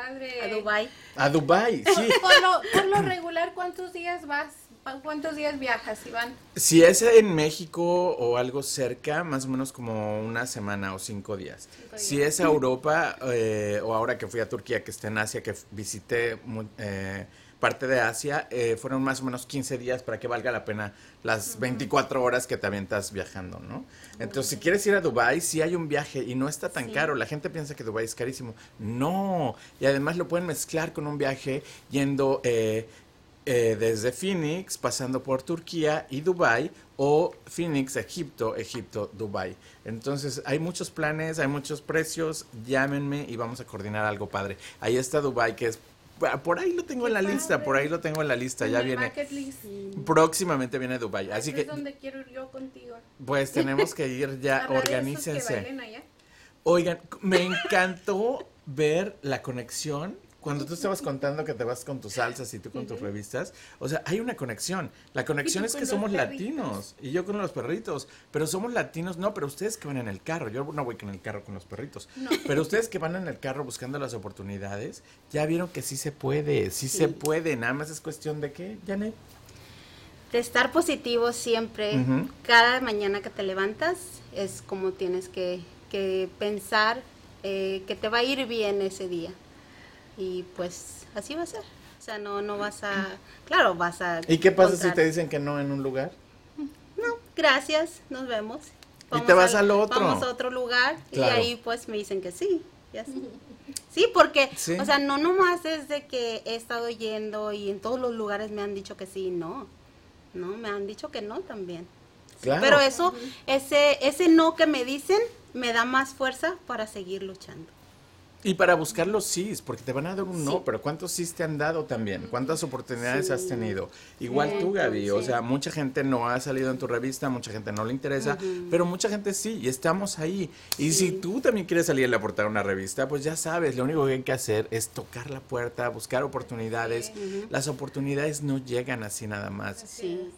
Padre. A Dubai. A Dubai, sí. Por lo, por lo regular, ¿cuántos días vas? ¿Cuántos días viajas, Iván? Si es en México o algo cerca, más o menos como una semana o cinco días. Cinco Si es a Europa eh, o ahora que fui a Turquía, que está en Asia, que visité mu- eh, parte de Asia, eh, fueron más o menos 15 días para que valga la pena las 24 horas que te avientas viajando, ¿no? Entonces, si quieres ir a Dubai, sí hay un viaje y no está tan Sí. caro. La gente piensa que Dubai es carísimo. No, y además lo pueden mezclar con un viaje yendo eh, eh, desde Phoenix, pasando por Turquía y Dubai, o Phoenix, Egipto, Egipto, Dubai. Entonces, hay muchos planes, hay muchos precios, llámenme y vamos a coordinar algo padre. Ahí está Dubai, que es... Por ahí lo tengo en la lista, por ahí lo tengo en la lista, En ya viene. Próximamente viene Dubai, así Ahí que es donde quiero ir yo contigo. pues tenemos que ir ya, organícense. allá. Oigan, me encantó ver la conexión. Cuando tú estabas contando que te vas con tus salsas y tú con tus revistas, o sea, hay una conexión. La conexión es que somos latinos y yo con los perritos, pero somos latinos, no, pero ustedes que van en el carro, yo no voy con el carro con los perritos, No. pero ustedes que van en el carro buscando las oportunidades, ya vieron que sí se puede, sí, se puede, nada más es cuestión de qué, Janet. De estar positivo siempre. Cada mañana que te levantas es como tienes que, que pensar eh, que te va a ir bien ese día. Y pues así va a ser. O sea, no, no vas a... Claro, vas a... ¿Y qué pasa si te dicen que no en un lugar? No, gracias, nos vemos. Y te vas al otro. Vamos a otro lugar Claro. y ahí pues me dicen que sí. y así. Sí, porque, Sí. o sea, no nomás desde que he estado yendo y en todos los lugares me han dicho que sí, no. No, me han dicho que no también. Claro. Pero eso, ese, ese no que me dicen, me da más fuerza para seguir luchando. Y para buscar los sís, porque te van a dar un no, Sí. pero ¿cuántos sís te han dado también? ¿Cuántas oportunidades Sí. has tenido? Igual tú, Gaby, o sí. sea, mucha gente no ha salido en tu revista, mucha gente no le interesa, pero mucha gente sí, y estamos ahí. Y si tú también quieres salir a la portada de una revista, pues ya sabes, lo único que hay que hacer es tocar la puerta, buscar oportunidades. Las oportunidades no llegan así nada más. Sí.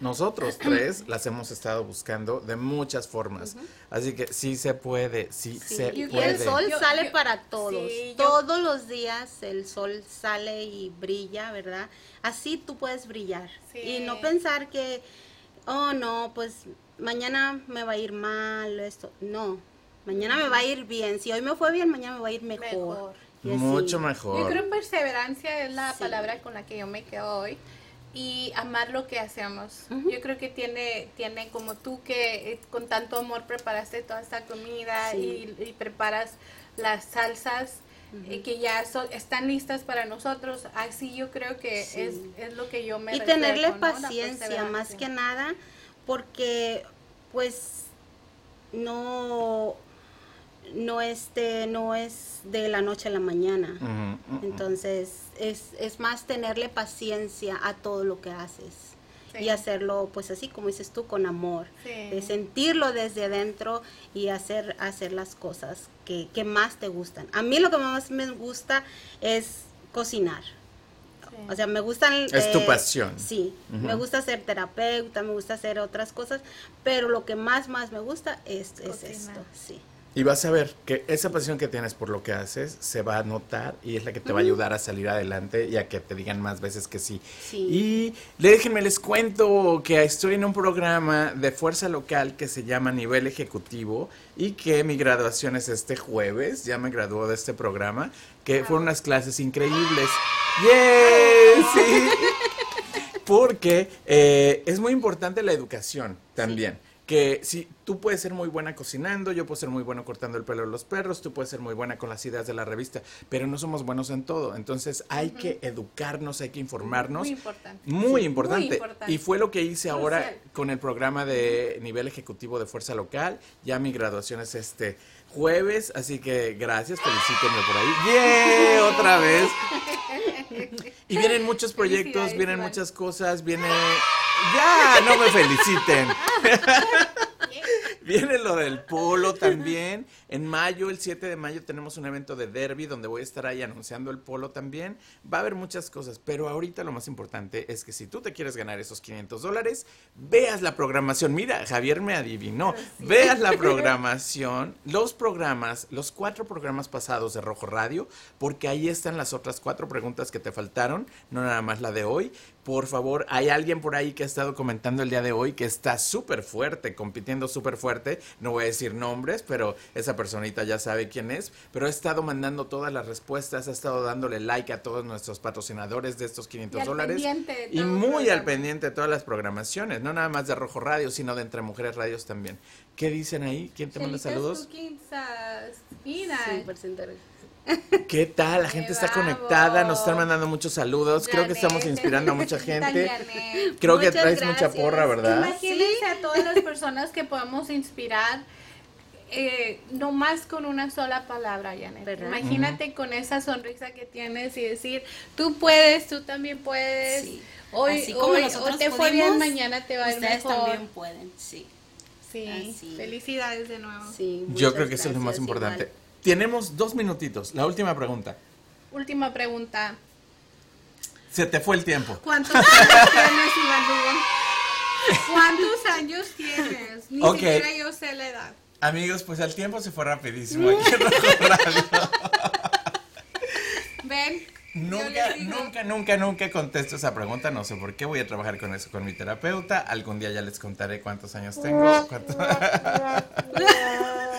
Nosotros tres las hemos estado buscando de muchas formas. Así que sí se puede, sí, Sí, se y puede. el sol Yo- sale yo- para todos. sí, yo- Todos los días el sol sale y brilla, ¿verdad? Así tú puedes brillar. Sí. Y no pensar que, oh no, pues mañana me va a ir mal, esto. No, mañana me va a ir bien. Si hoy me fue bien, mañana me va a ir mejor. Mejor. Mucho Yo mejor. creo que perseverancia es la Sí. palabra con la que yo me quedo hoy y amar lo que hacemos. Yo creo que tiene, tiene como tú que eh, con tanto amor preparaste toda esta comida Sí. y, y preparas las salsas eh, que ya son, están listas para nosotros. Así yo creo que Sí. es, es lo que yo me y tenerle paciencia más que nada porque pues no no este no es de la noche a la mañana entonces es, es más tenerle paciencia a todo lo que haces Sí. y hacerlo pues así como dices tú con amor Sí. de sentirlo desde adentro y hacer hacer las cosas que, que más te gustan a mí lo que más me gusta es cocinar Sí. o sea, me gustan... eh, Es tu pasión. Sí, me gusta ser terapeuta, me gusta hacer otras cosas, pero lo que más, más me gusta es, es esto, sí. Y vas a ver que esa pasión que tienes por lo que haces se va a notar y es la que te va a ayudar a salir adelante y a que te digan más veces que sí. Sí. Y déjenme les cuento que estoy en un programa de fuerza local que se llama Nivel Ejecutivo y que mi graduación es este jueves, ya me graduó de este programa, que fueron unas clases increíbles. ¡Yay! Sí. Porque eh, es muy importante la educación también. Que si tú puedes ser muy buena cocinando, yo puedo ser muy bueno cortando el pelo de los perros, tú puedes ser muy buena con las ideas de la revista, pero no somos buenos en todo. Entonces hay que educarnos, hay que informarnos. Muy importante. Muy Sí, importante. muy importante. Y fue lo que hice ahora con el programa de nivel ejecutivo de fuerza local. Ya mi graduación es este jueves, así que gracias, felicítenme por ahí. ¡Yeah! Otra vez. Y vienen muchos proyectos, vienen muchas cosas, viene... Ya, no me feliciten. Viene lo del polo también. En mayo, el 7 de mayo, tenemos un evento de derby donde voy a estar ahí anunciando el polo también. Va a haber muchas cosas, pero ahorita lo más importante es que si tú te quieres ganar esos 500 dólares, veas la programación. Mira, Javier me adivinó. Veas la programación, los programas, los cuatro programas pasados de Rojo Radio, porque ahí están las otras cuatro preguntas que te faltaron, no nada más la de hoy. Por favor, hay alguien por ahí que ha estado comentando el día de hoy que está súper fuerte, compitiendo súper fuerte. No voy a decir nombres, pero esa personita ya sabe quién es. Pero ha estado mandando todas las respuestas, ha estado dándole like a todos nuestros patrocinadores de estos 500 Y al dólares. pendiente de Y muy al pendiente de todas las programaciones, no nada más de Rojo Radio, sino de Entre Mujeres Radios también. ¿Qué dicen ahí? ¿Quién te manda saludos? ¿Qué tal? La gente Qué está bravo. conectada, nos están mandando muchos saludos. Creo que estamos inspirando a mucha gente. Creo que traes mucha porra, ¿verdad? Imagínense a todas las personas que podemos inspirar. Eh, no más con una sola palabra, Janet. ¿Verdad? Imagínate con esa sonrisa que tienes y decir, tú puedes, tú también puedes. Sí. Hoy, Así como hoy, nosotros hoy te fue bien, mañana te va a ir Ustedes mejor. también pueden, sí. Sí, Así. felicidades de nuevo. sí Yo creo que eso es lo más importante. igual. Tenemos dos minutitos. La última pregunta. Última pregunta. Se te fue el tiempo. ¿Cuántos años tienes, Iván? ¿Cuántos años tienes? Ni siquiera yo sé la edad. Amigos, pues el tiempo se fue rapidísimo aquí en Rojo Radio. Ven. Nunca, nunca, nunca, nunca contesto esa pregunta. No sé por qué. Voy a trabajar con eso con mi terapeuta. Algún día ya les contaré cuántos años tengo. cuánto-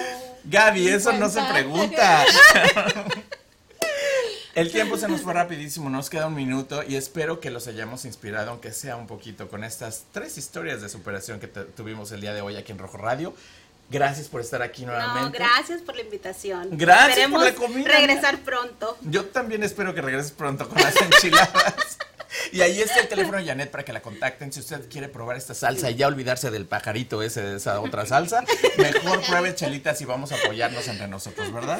Gaby, eso no se pregunta. El tiempo se nos fue rapidísimo, nos queda un minuto y espero que los hayamos inspirado, aunque sea un poquito, con estas tres historias de superación que tuvimos el día de hoy aquí en Rojo Radio. Gracias por estar aquí No, nuevamente. gracias por la invitación. Gracias Esperemos por la comida. regresar pronto. Yo también espero que regreses pronto con las enchiladas. Y ahí está el teléfono de Janet para que la contacten. Si usted quiere probar esta salsa y ya olvidarse del pajarito ese de esa otra salsa, mejor pruebe chelitas y vamos a apoyarnos entre nosotros, ¿verdad?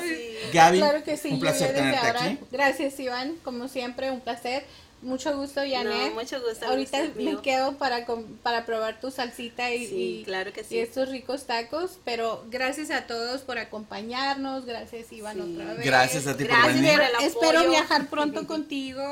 Gaby, Claro que sí, un yo placer tenerte ahora. aquí. Gracias, Iván. Como siempre, un placer. Mucho gusto, Janet. No, mucho gusto, Ahorita gusto me mío. quedo para, para probar tu salsita y, Sí, y- claro que sí. y estos ricos tacos. Pero gracias a todos por acompañarnos. Gracias, Iván, Sí. otra vez. Gracias a ti por Gracias venir. por el Espero apoyo. viajar pronto contigo.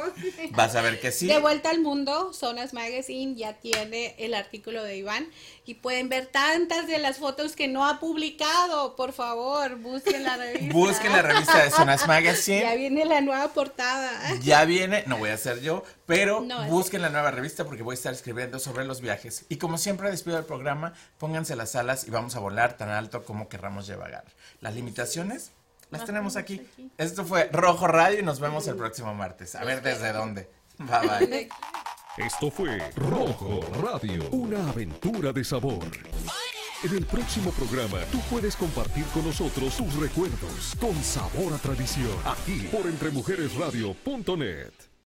Vas a ver que sí. De vuelta al mundo, Zonas Magazine ya tiene el artículo de Iván y pueden ver tantas de las fotos que no ha publicado. Por favor, busquen la revista. Busquen la revista de Sonas Ya Magazine. viene la nueva portada. Ya viene, no voy a ser yo, pero No, busquen la nueva revista porque voy a estar escribiendo sobre los viajes. Y como siempre despido el programa, pónganse las alas y vamos a volar tan alto como querramos llevar. Las limitaciones las tenemos aquí. Esto fue Rojo Radio y nos vemos el próximo martes. A ver desde dónde. Bye bye. Esto fue Rojo Radio, una aventura de sabor. En el próximo programa, tú puedes compartir con nosotros tus recuerdos con sabor a tradición, aquí por entremujeresradio.net.